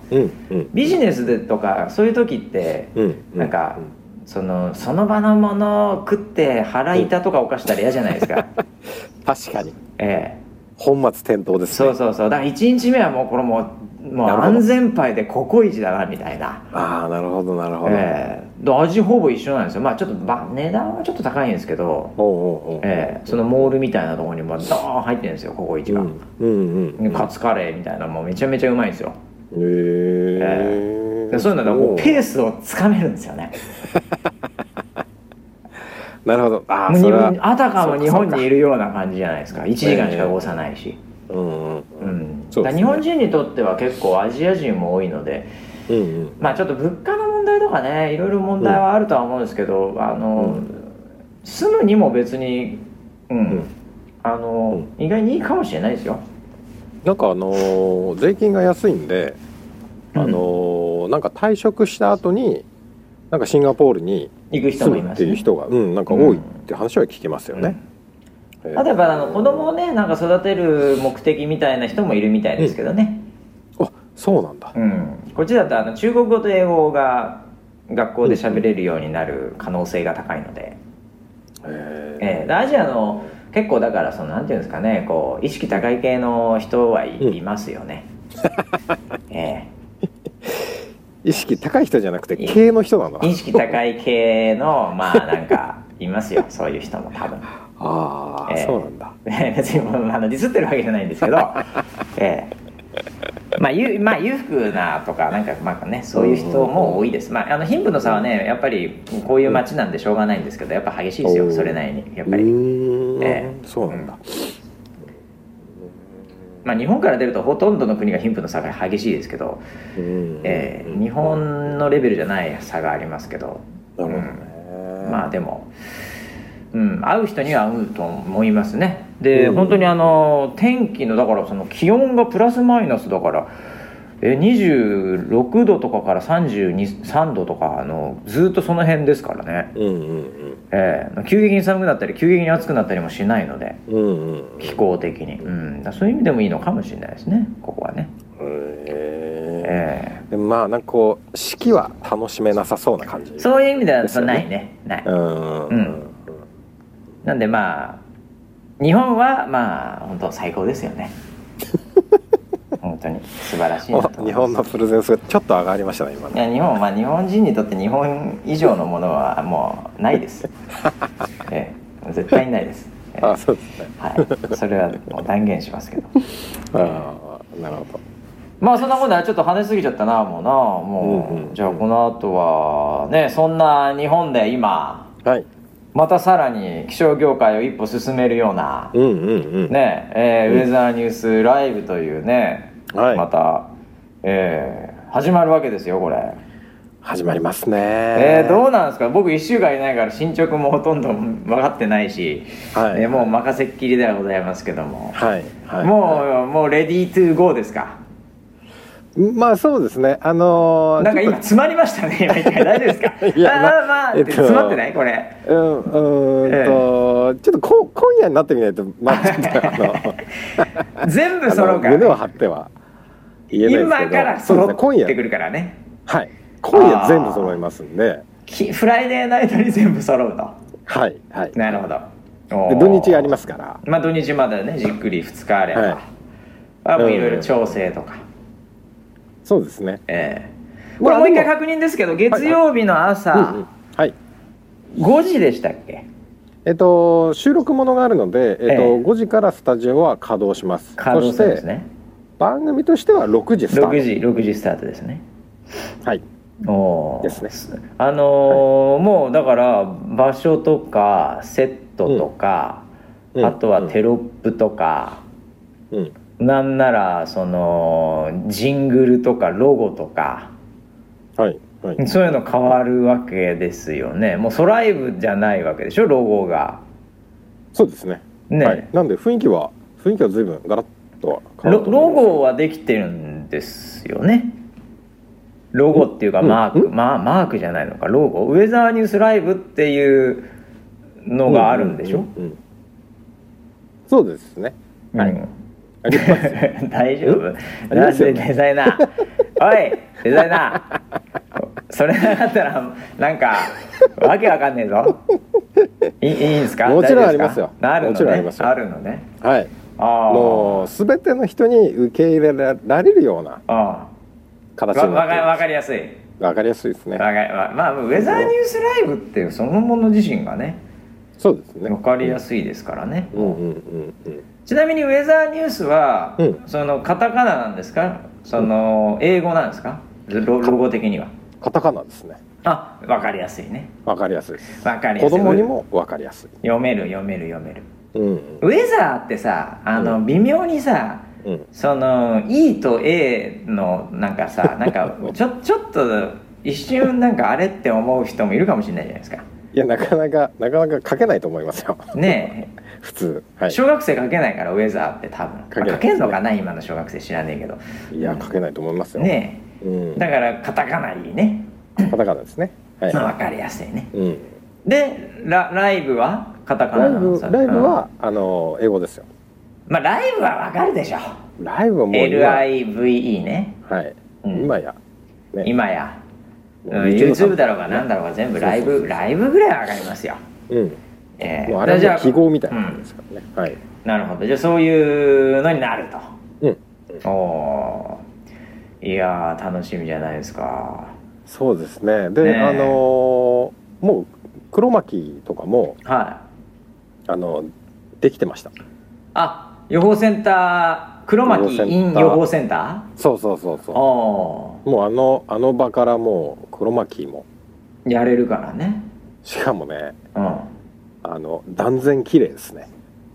ビジネスでとかそういう時ってうん。なんかそのその場のものを食って腹痛とか犯したら嫌じゃないですか、確かに。ええ。本末転倒ですね。そうそうそう。だから1日目はもうこれもうもう安全牌でココイチだなみたいな、ああなるほどなるほど、ええ。で味ほぼ一緒なんですよ。まあちょっとば値段はちょっと高いんですけど、ええ。そのモールみたいなところにもドーン入ってるんですよココイチが、うんうんうん。カツカレーみたいなのもめちゃめちゃうまいんですよ。へえでそういうのでもうペースをつかめるんですよね。なるほど。ああたかも日本にいるるような感じじゃないですか。1時間しか動さないし、うんね。日本人にとっては結構アジア人も多いのでうんうん。まあちょっと物価の問題とかねいろいろ問題はあるとは思うんですけど、あの、住むにも別にうん、ん。あの、意外にいいかもしれないですよ。なんかあのー税金が安いんで、あのーなんか退職した後になんかシンガポールに行く人もいますね。いう人が、うん、なんか多いって話は聞きますよね。えー。例えばあの子供をねなんか育てる目的みたいな人もいるみたいですけどね、あそうなんだ。うん。こっちだとあの中国語と英語が学校で喋れるようになる可能性が高いので、えええでアジアの結構だからそのなんていうんですかねこう意識高い系の人はい,、ますよね。え意識高い人じゃなくて系の人なんだえ。意識高い系のまあなんかいますよ。そういう人も多分ああ、ええそうなんだ。別にあのディスってるわけじゃないんですけど。ええまあ、ゆまあ裕福なとかなんかまあねそういう人も多いです、まあ、あの貧富の差はねやっぱりこういう街なんでしょうがないんですけどやっぱ激しいですよそれなりにやっぱうり、ーん、ええそうなんだ。まあ、日本から出るとほとんどの国が貧富の差が激しいですけど、うん。ええ日本のレベルじゃない差がありますけど。なるほどね。まあでも、うん、会う人には会うと思いますね。で、うん。本当にあの天気のだからその気温がプラスマイナスだからえ26度とかから323度とかあのずっとその辺ですからね、うんうんええ急激に寒くなったり急激に暑くなったりもしないのでうんうんうん。気候的に、うん、そういう意味でもいいのかもしれないですねここはね、へええ。でもまあなんかこう四季は楽しめなさそうな感じ。えそういう意味ではないね。ない、うん。うんなんでまあ日本はまあ本当最高ですよね。本当に。素晴らしいな日本のプレゼンスがちょっと上がりましたね今いね。や日本まあ日本人にとって日本以上のものはもうないです。ええ。絶対にないです、ええ。あそうですね。はい。それはもう断言しますけど。ああなるほど。まあそんなことはちょっと話しすぎちゃったなもうな。もう、うんうん。じゃあこの後はねそんな日本で今はい。またさらに気象業界を一歩進めるようなうんうんうん。ねえウェザーニュースライブというね、はい。また、えー始まるわけですよこれ、始まりますね。えーどうなんですか？僕1週間いないから進捗もほとんど分かってないし、はい。えーもう任せっきりではございますけども、はい。はい。もうもうレディートゥーゴーですかまあそうですね。あのーなんか今詰まりましたね。今一回大丈夫ですか？いやまあまあ、えっと詰まってない？これ。とうんうーんと、ちょっとこ今夜になってみないとまあちょっと あの。全部揃うから、あの胸を張っては言えない。今から揃ってくるからね。はい。今夜全部揃いますんで、きフライデーナイトに全部揃うとはいはい。なるほど。で土日ありますから。まあ土日まだねじっくり2日あれば、はい。あもういろいろ調整とか、そうですね。ええまあこれもう一回確認ですけど月曜日のうんう朝んはい。5時でしたっけ？えっと収録ものがあるので、えっとええ5時からスタジオは稼働します。稼働するんですね番組としては6時スタート。6時6時スタートですねはい。おーですねあのーもうだから場所とかセットとか、うんあとはテロップとか、うん。なんならそのジングルとかロゴとかはいはい。そういうの変わるわけですよね。もうソライブじゃないわけでしょロゴが。そうですね。ね、はい。なんで雰囲気は雰囲気は随分ガラッとは変わロると思います。ロゴはできてるんですよね。ロゴっていうかうんマーク、うんまあマークじゃないのか。ロゴ。ウェザーニュースライブっていうのがあるんでしょ、うううん。そうですね。はい。うん大丈夫？ありなんでますよねデザイナー？おいデザイナー。それなかったらなんかわけわかんねえぞ。いいいいんですか？もちろんありますよ。あるのねもちろんありますよ。あるのね？はい。ああもう全ての人に受け入れられるようなあ形になってるわかりやすい。わかりやすいですね。わかわまあウェザーニュースライブってそのもの自身がねそうですね。わかりやすいですからね、うんうんうんうんちなみにウェザーニュースは、うん。そのカタカナなんですか？その英語なんですか？ロロゴ的には。カタカナですね。あわかりやすいね。わかりやすいです。わかりやすい。子供にもわかりやすい。読める読める読める。うん。ウェザーってさあの、うん。微妙にさうん。その E と A のなんかさなんか ちょちょっと一瞬なんかあれって思う人もいるかもしれないじゃないですかいやなかなかなかなか書けないと思いますよ。ね 普通。え、はい。小学生書けないからウェザーって多分。書けない。まあ書けんのかな今の小学生知らねえけど。いや書けないと思いますよ。ねうん。えだからカタカナいいね。カタカナですね。はい。まあ分かりやすいね。うん。でラライブはカタカナライブライブはあの英語ですよ。うんまあライブは分かるでしょ。ライブはもう今 LIVE ね。はい。うん。今や。ね。今や、YouTube だろうが何だろうが全部ライブライブぐらいは分かりますよ。うん。ええもうあれじゃあは記号みたいなうんもんですからね。はい。なるほど。じゃあそういうのになるうん。とおー。いやー楽しみじゃないですか。そうですね。であのーもう黒巻とかもはい。あのできてました。あ予報センター黒巻予報センター。in 予報センタそうそうそうーそおうもうあのあの場からもう黒巻もーやれるからね。しかもねうん。あの断然綺麗ですね。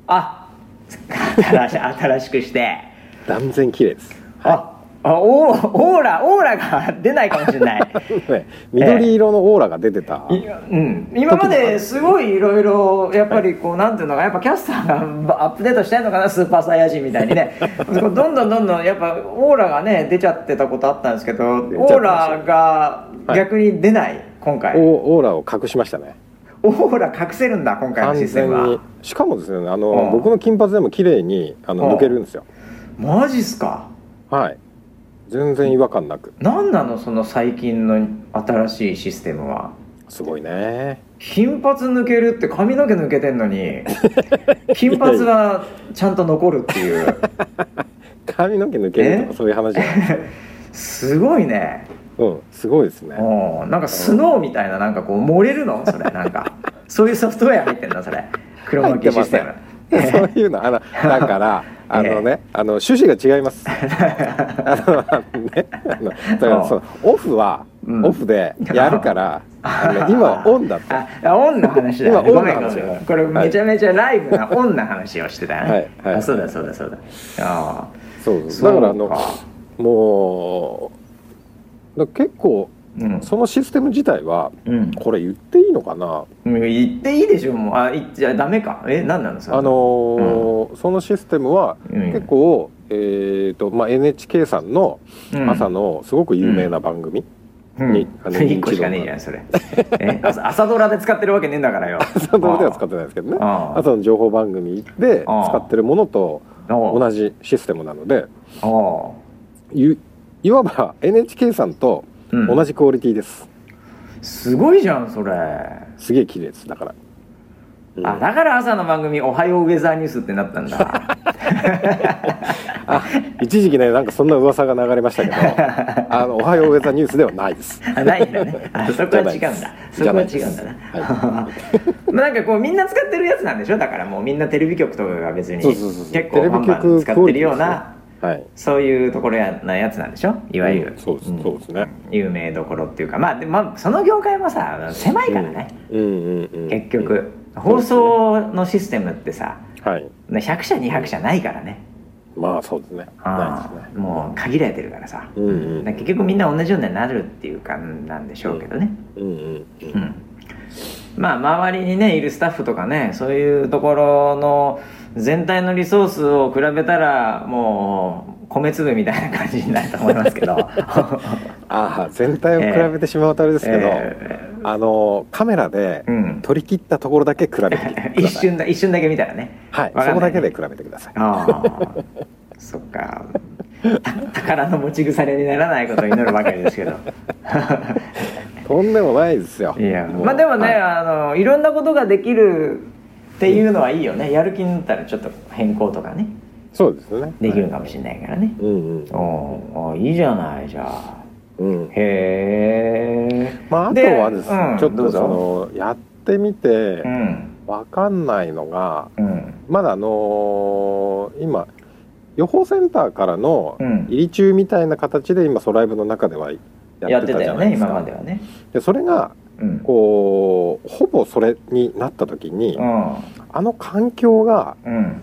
あ新し新しくして。断然綺麗です。ああオーオーラオーラが出ないかもしれない。ね緑色のオーラが出てた、いうん、今まですごいいろいろやっぱりこうなんていうのかやっぱキャスターがアップデートしてんのかなスーパーサイヤ人みたいにね。どんどんどんどんやっぱオーラがね出ちゃってたことあったんですけどオーラが逆に出ない、今回。オオーラを隠しましたね。オーラ隠せるんだ今回の完システムは。しかもですねあの、うん。僕の金髪でも綺麗にあのうん。抜けるんですよ。マジっすか？はい全然違和感なく。何なのその最近の新しいシステムは。すごいね。金髪抜けるって髪の毛抜けてんのに 金髪はちゃんと残るっていう。髪の毛抜けるとえかそういう話じゃない？すごいね。うんすごいですね。おなんかスノーみたいななんかこう漏れるの？それなんか。そういうソフトウェア入ってんだそれ。黒巻きシステム。そういうのあのだからあのね、あの趣旨が違います。あ のあのねあのだからそのオフはうん。オフでやるから、あの 今はオンだと。ああオンの話だよね。今オンの。話これめちゃめちゃライブなオンな話をしてたね、はい。はい。あそうだそうだそうだ。あそうそう。だからあのか。もうだ結構あうん。そのシステム自体はうん。これ言っていいのかな？うん言っていいでしょもう。あ言っちゃダメか。え何なのそれあのーそのシステムはうん。結構、えーとまあ、NHK さんのうん。朝のすごく有名な番組、うん。にあの 1個しかねえじゃんそれ。え朝朝ドラで使ってるわけねえんだからよ。朝ドラでは使ってないですけどね。朝の情報番組で使ってるものと同じシステムなのでいわば NHK さんとううん。同じクオリティです、すごいじゃんそれ。すげえ綺麗ですだから、うん。あだから朝の番組「おはようウェザーニュース」ってなったんだ。あ一時期ねなんかそんな噂が流れましたけど あの「おはようウェザーニュース」ではないです。あないんだね。あ そこは違うんだ。そこは違うんだな。はまあなんかこうみんな使ってるやつなんでしょ？だからもうみんなテレビ局とかが別に結構バンバン使ってるようなはい。そういうところやなやつなんでしょ？いわゆる、うんそうですそう有名どころっていうか。まあでまあその業界もさ狭いからね、うんうんうん結局、放送のシステムってさはい。100社200社ないからね。まあそうですね。あですね。あもう限られてるからさ、うんうん。結局みんな同じようになるっていうかなんでしょうけどね、うんうん。うん。まあ周りにねいるスタッフとかねそういうところの全体のリソースを比べたらもう米粒みたいな感じになると思いますけど。ああ全体を比べてしまうとあれですけど、えあのカメラでうん。撮り切ったところだけ比べてください。一瞬だ一瞬だけ見たらね。はいわかんないそこだけで比べてください。ああそっか。た宝の持ち腐れにならないことを祈るばかりですけど。とんでもないですよ。いやまあでもね、はい。あのいろんなことができるっていうのはいいよね。やる気になったらちょっと変更とかね。そうですね。できるかもしれないからね、うんうん。おーおーいいじゃないじゃあ。うん。へえまああとはです。ね、うんちょっとそのやってみてうん。わかんないのがうん。まだあのー今予報センターからのうん。入り中みたいな形で今ソライブの中ではややっててったよねたじゃないですか。今まではね。でそれがうん。こうほぼそれになった時に、うん。あの環境がうん。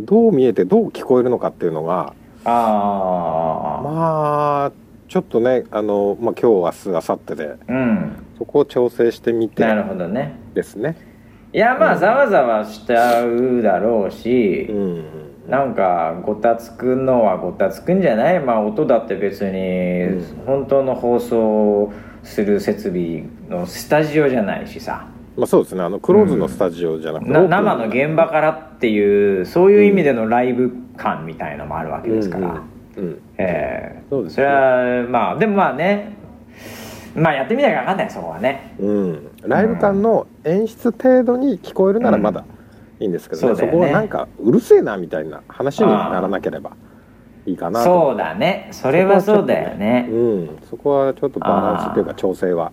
どう見えてどう聞こえるのかっていうのがああまあちょっとねあの、まあ、今日明日明後日でうん。そこを調整してみてなるほどね。ですね。いやまうん。あざわざわしちゃうだろうし、うん。なんかごたつくのはごたつくんじゃない？まあ音だって別にうん。本当の放送する設備のスタジオじゃないしさ。まあ、そうですね。あのクローズのスタジオじゃなくて、なオープン生の現場からっていうそういう意味でのライブ感みたいのもあるわけですから、うんうんうんええそうですね。それはまあでもまあね。まあやってみないか分かんないそこはね。うん、ライブ感の演出程度に聞こえるならまだいいんですけどね,、うん。そね。そこはなんかうるせえなみたいな話にならなければいいかなと。そうだね。それはそうだよね。うん、そこはちょっとバランスっていうか調整は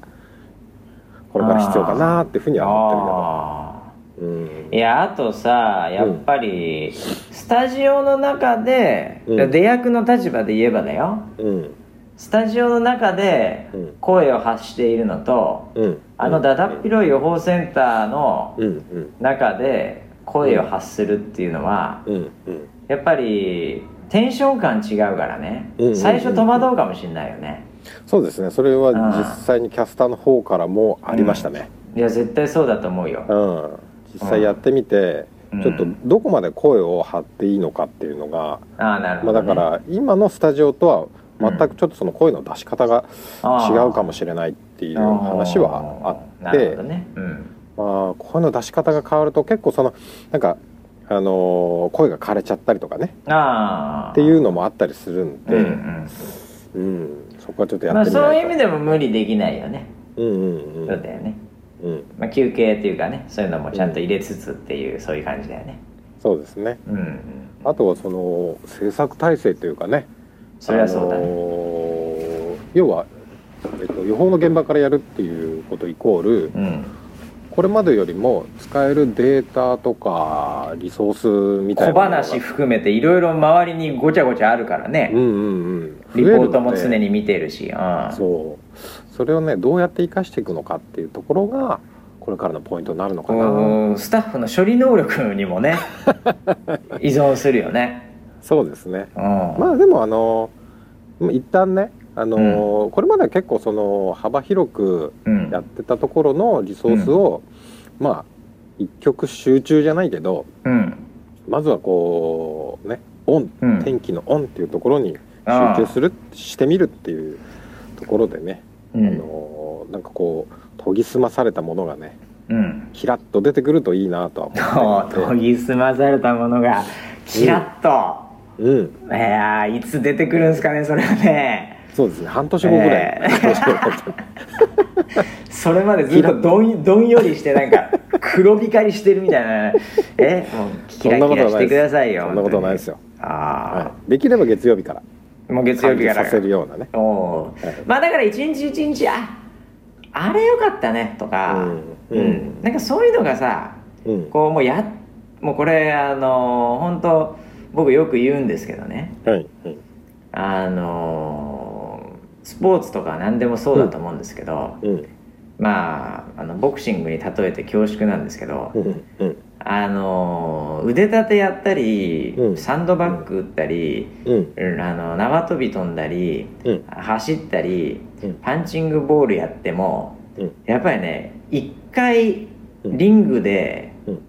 これから必要かなっていうふうには思あってるけど、うん。ーいやあとさやっぱりスタジオの中で、うん。出役の立場で言えばだよ。うん。スタジオの中でうん。声を発しているのと、うん。あのだだっ広い予報センターの中で声を発するっていうのは、やっぱりテンション感違うからね、うんうんうん最初戸惑うかもしれないよね。そうですね。それは実際にキャスターの方からもありましたね、いや絶対そうだと思うよ、うん、実際やってみて、うん。ちょっとどこまで声を張っていいのかっていうのが、ああなるほまあ、ど、ねだから今のスタジオとは全くちょっとその声の出し方がああ違うかもしれないっていう話はあなってね、うん、まあ声の出し方が変わると結構そのなんか、あのー声が枯れちゃったりとかね。ああっていうのもあったりするんで、ううん。ん。そこはちょっとうん、まあやってみないと、そういう意味でも無理できないよね、うんうんうん。そうだよね、うん、まあ、休憩っていうかねそういうのもちゃんと入れつつっていう、そういう感じだよね。そうですね。うんうん。あとはその制作体制というかね。それはそうだね、あのー要は、えっと、予報の現場からやるっていうことイコールうんこれまでよりも使えるデータとかリソースみたい小なものが話含めていろいろ周りにごちゃごちゃあるからね、うんうんうん。リポートも常に見てるし、うんそう。それをねどうやって生かしていくのかっていうところがこれからのポイントになるのかな。うんスタッフの処理能力にもね 依存するよね、そうですね。うん。まあでもあの一旦ねあの、これまでは結構その幅広くうん。やってたところのリソースを、まあ一極集中じゃないけどうん。まずはこうねオン、うん。天気のオンっていうところに集中するしてみるっていうところでね、あうん。のなんかこう研ぎ澄まされたものがねうん。キラッと出てくるといいなとは思って 研ぎ澄まされたものがキラッと、で、うん、いやーいつ出てくるんですかねそれはねそうですね。半年後ぐらい、えそれまでずっと どんどんよりしてなんか黒光りしてるみたいな。えもうキラキラしてくださいよ。そんなことないですよ、あはい、できれば月曜日から。あ、もう月曜日から。させるようなね。まあだから一日一日ああれよかったねとか、うん。うん。なんかそういうのがさうん。こうもうやもうこれあの本当僕よく言うんですけどね。はい。はい。あのスポーツとか何でもそうだと思うんですけど、うん。まああのボクシングに例えて恐縮なんですけど、うんうんあの腕立てやったり、うん。サンドバッグ打ったり、あの縄跳び飛んだり、うん。走ったりうん。パンチングボールやってもうん。やっぱりね一回うん。リングでうん。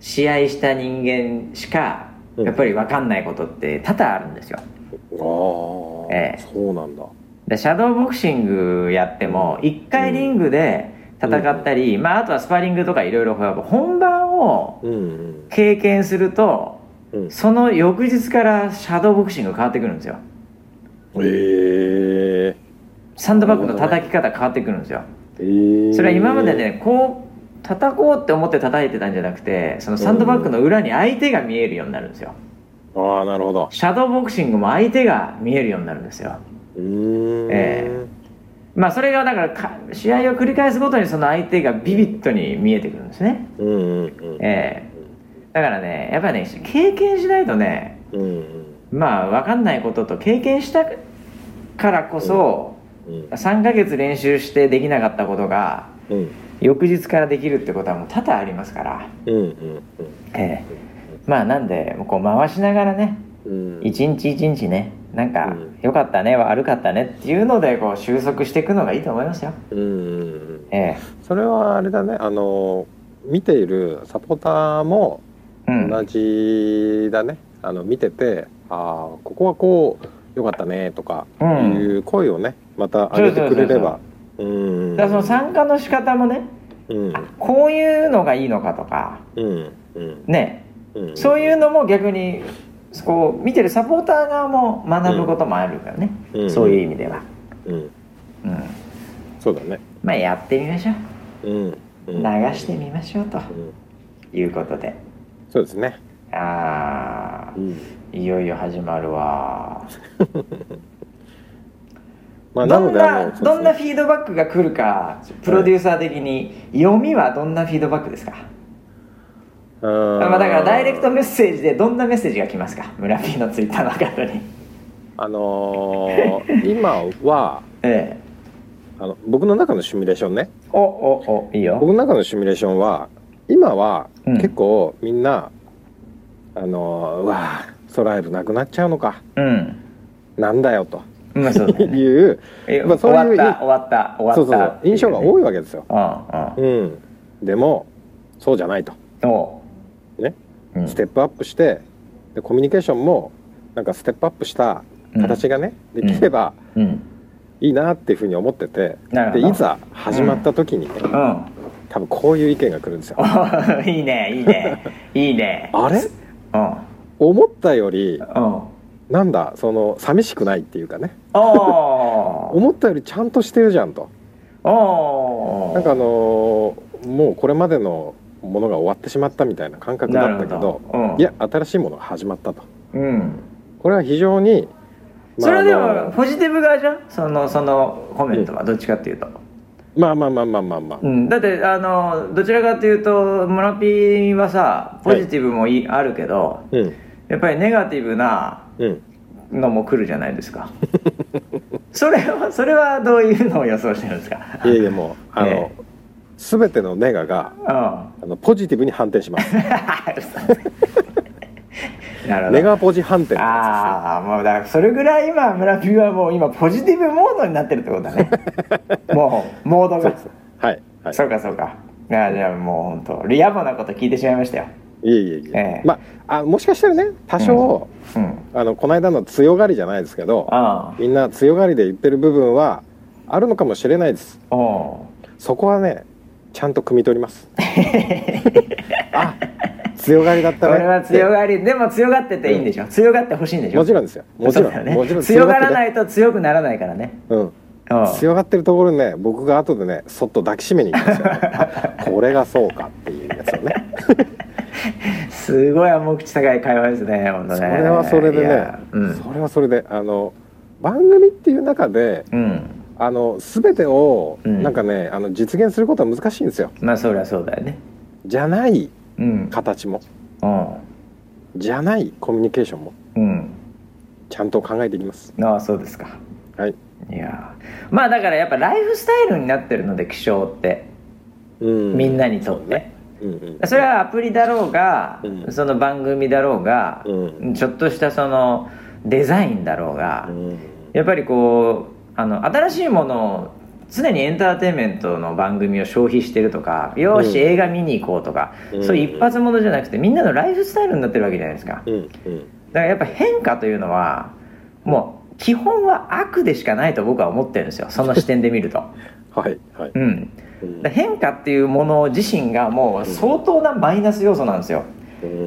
試合した人間しかうん。やっぱり分かんないことって多々あるんですよ。ああ、ええ。そうなんだでシャドーボクシングやっても一回リングで戦ったり、まあ、あとはスパーリングとかいろいろ本番をうんうん。経験するとうん。その翌日からシャドーボクシング変わってくるんですよ。えサンドバッグの叩き方変わってくるんですよ。えー、それは今までねこう叩こうって思って叩いてたんじゃなくてそのサンドバッグの裏に相手が見えるようになるんですよ。ああなるほど。シャドーボクシングも相手が見えるようになるんですようーん。えまあそれがだからか試合を繰り返すごとにその相手がビビッドに見えてくるんですね。うんうんうん。ええ。だからねやっぱね経験しないとねうんうん。まあ分かんないことと経験したからこそ、うん。3ヶ月練習してできなかったことがうん。翌日からできるってことはもう多々ありますから。うんうん。ええ。まあなんでこう回しながらねうん。一日一日ねなんかうん。良かったね悪かったねっていうのでこう収束していくのがいいと思いますよ。うん。うんうんえ。それはあれだね。あの見ているサポーターもえうん。同じだね、あの見ててああここはこうよかったねとかうん。いう声をねまた上げてくれれば。うんだその参加の仕方もねうん。こういうのがいいのかとかうん。うん。ね。うん。そういうのも逆にこう見てるサポーター側も学ぶこともあるからね、うん。そういう意味では、うん。うん、そうだね。まあやってみましょう。うん。うん。流してみましょうと。うん。いうことで。そうですね。あうん。ーいよいよ始まるわ。まあなのどんなでどんなフィードバックが来るかプロデューサー的に読みはどんなフィードバックですか？まあだからダイレクトメッセージでどんなメッセージが来ますか？村 P のツイッターの方に。あのー今は ええ。あの僕の中のシミュレーションね。おおおいいよ。僕の中のシミュレーションは今はうん。結構みんな、あのーうわあソライルなくなっちゃうのか。うん。なんだよと。まあそうね。いうえまあそういう終わった終わった終わったそうそう印象が多いわけですよ、うんうん、でもそうじゃないと。うんおステップアップしてでコミュニケーションもなんかステップアップした形がね、できればうん。いいなっていうふうに思ってて、でいざ始まった時にね、うん。多分こういう意見が来るんですよ。お いいねいいね。いいね。あれ？うん。思ったよりうん。なんだその寂しくないっていうかね。思ったよりちゃんとしてるじゃんと。おなんかあのーもうこれまでのものが終わってしまったみたいな感覚だったけどうん。いや新しいものが始まったと。うん。これは非常に、それはでもポジティブ側じゃん？そのそのコメントは。どっちかっていうと、まあまあまあまあまあまあ、うん、だってあのどちらかというと村ピーはさポジティブもいい、あるけどうん。やっぱりネガティブなうん。のも来るじゃないですか。それはそれはどういうのを予想してるんですか？いやいやもうあの、え全てのネガがうん。あのポジティブに反転します。なるほど。ネガポジ反転ああもうだからそれぐらい今村ピーはもう今ポジティブモードになってるってことだね。もうモードが。はいはい。そうかそうか。じゃあもう本当リアボなこと聞いてしまいましたよ。いえいえいえ、ええ。まああもしかしたらね多少、うん。あのこの間の強がりじゃないですけどあみんな強がりで言ってる部分はあるのかもしれないです。そこはねちゃんと汲み取ります。あ強がりだったね。俺は強がり。でも強がってていいんでしょ、強がってほしいんでしょ？もちろんですよ。もちろん、ね。もちろん。強がらい、ないと強くならないからね。うん、うん。強がってるところにね僕が後でねそっと抱きしめに行きますよ。あこれがそうかっていうやつをね。すごい重口高い会話ですね本当ね。それはそれでいねやうん。それはそれであの番組っていう中でうんあの全てをうん。なんかね、あの実現することは難しいんですよ。まあそりゃそうだよね。じゃないうん。形も。うん。じゃないコミュニケーションも。うん。ちゃんと考えていきます。ああそうですか。はい、いやまあだからやっぱライフスタイルになってるので気象って。うん。みんなにとって、うんうん。それはアプリだろうが、うん。その番組だろうが、うん。ちょっとしたそのデザインだろうが、うん。やっぱりこうあの新しいものを常にエンターテインメントの番組を消費してるとかよーし、うん映画見に行こうとか、うん。そういう一発ものじゃなくてみんなのライフスタイルになってるわけじゃないですか、うんうん。だからやっぱ変化というのはもう基本は悪でしかないと僕は思ってるんですよ。その視点で見ると。はいはい、うん。変化っていうもの自身がもう相当なマイナス要素なんですよ。うん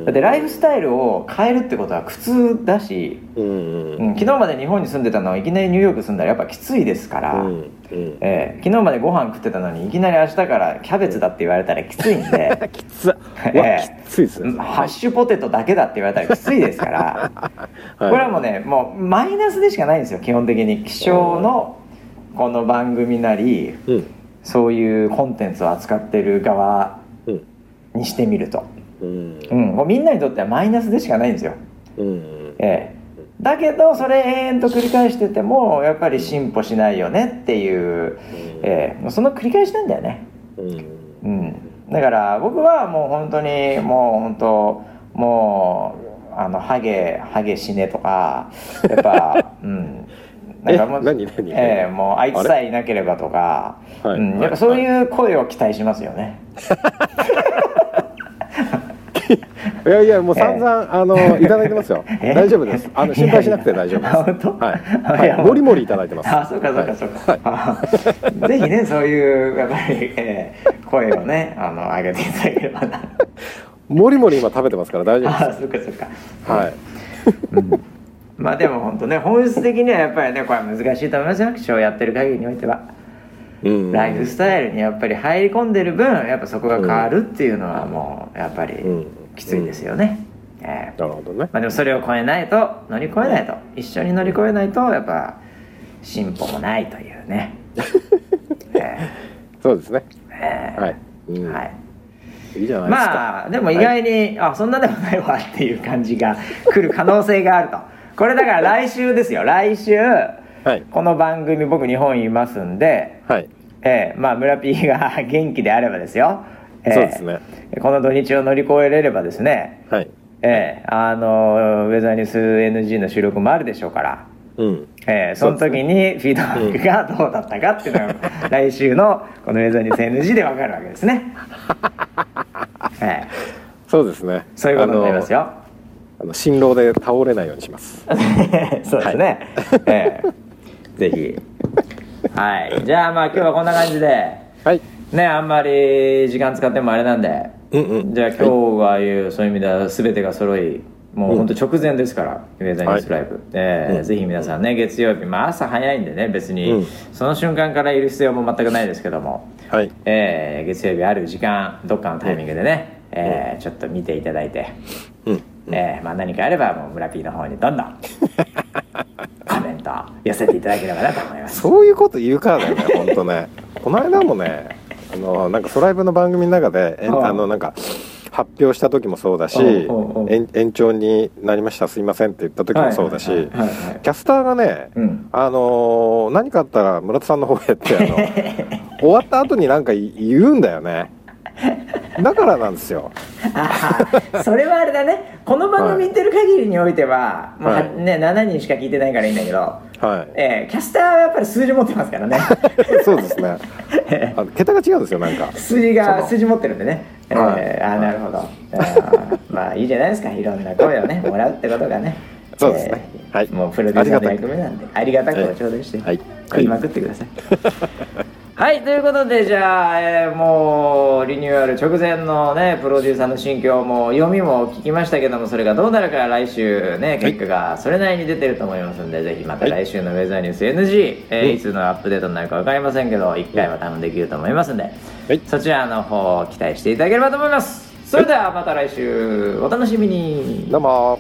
だってライフスタイルを変えるってことは苦痛だし、うんうん。うん、昨日まで日本に住んでたのをいきなりニューヨーク住んだらやっぱきついですから、うんうん。ええ昨日までご飯食ってたのにいきなり明日からキャベツだって言われたらきついんで きつええ。きついですね。ハッシュポテトだけだって言われたらきついですから、はい。これはもうねもうマイナスでしかないんですよ基本的に。気象のこの番組なりうん。そういうコンテンツを扱ってる側うん。にしてみると、うん。うん、もうみんなにとってはマイナスでしかないんですよ、うん。ええ。だけどそれ延々と繰り返しててもやっぱり進歩しないよねっていう、ええ。もうその繰り返しなんだよね。うん。うん、だから僕はもう本当にもう本当もうあのハゲハゲ死ねとかやっぱ うん。なんかもうえ何何ええもうあいつさえいなければとか、はい。うん、やっぱそういう声を期待しますよね、い やいやもう散々、あのいただいてますよ。え？大丈夫です。あの心配しなくて大丈夫です。あ本当？はい、はい、もりもりいただいてます。あそうかそうかそうか、あぜひねそういうやっぱり、ええ声をねあの上げていただければな。もりもり今食べてますから大丈夫あでそうかそうか。すはい。まあでも本当ね本質的にはやっぱりねこれは難しいと思いますよ。気象やってる限りにおいては、うん。ライフスタイルにやっぱり入り込んでる分やっぱそこが変わるっていうのはもうやっぱりうんきついですよね、ええ。なるほどね。まあでもそれを超えないと乗り越えないと。一緒に乗り越えないとやっぱ進歩もないというね。えそうですね。ええ。えはい、うん。はい。いいじゃないですか、まあでも意外に、あそんなでもないわっていう感じが来る可能性があると。これだから来週ですよ。来週はい。この番組僕日本いますんで、はい。ええ。まあ村 P が元気であればですよ、ええ。そうですね。この土日を乗り越えれればですねはい。ええあのウェザーニュース NG の収録もあるでしょうからうん。ええその時にフィードバックがどうだったかっていうのが 来週のこのウェザーニュース NG で分かるわけですね、ええ。そうですね。そういうことになりますよ。あの新郎で倒れないようにします。そうですね、ええ。ぜひ。はい。じゃあまあ今日はこんな感じで。はいねあんまり時間使ってもあれなんで。うんうん。じゃあ今日はいうそういう意味では全てが揃いもう本当直前ですから、ウェザーニュースライブ、えーうん。ぜひ皆さんね月曜日、まあ、朝早いんでね別に、うん。その瞬間からいる必要も全くないですけども、はい。えー月曜日ある時間どっかのタイミングでね、えーちょっと見ていただいて、うん。えーまあ、何かあればもう村 P の方にどんどん。コメント寄せていただければなと思います。そういうこと言うからだよね本当ね。この間もねあのなんかソライブの番組の中であのなんか発表した時もそうだし延延長になりましたすいませんって言った時もそうだしキャスターがね、うん。あのー何かあったら村田さんの方へってあの 終わった後になんか言うんだよねだからなんですよ。それはあれだね。この番組見てる限りにおいては、まあはいね、7人しか聞いてないからいいんだけど、はい。えーキャスターはやっぱり数字持ってますからね。そうですね。あの桁が違うんですよなんか。数字が数字持ってるんでね、えーはい。あーなるほど、あーまあいいじゃないですか。いろんな声をねもらうってことがね。そうですね。えーはい。もうプロデューサーの役目なんでありがたく。お頂戴して、はい。食いまくってくださいはい、ということで、じゃあ、えーもう、リニューアル直前のね、プロデューサーの心境も、読みも聞きましたけども、それがどうなるか来週ね、結果がそれなりに出てると思いますんで、ぜひまた来週のウェザーニュース NG、えーいつのアップデートになるか分かりませんけど、1回は多分できると思いますんで、はい。そちらの方を期待していただければと思います。それではまた来週、お楽しみに。どうも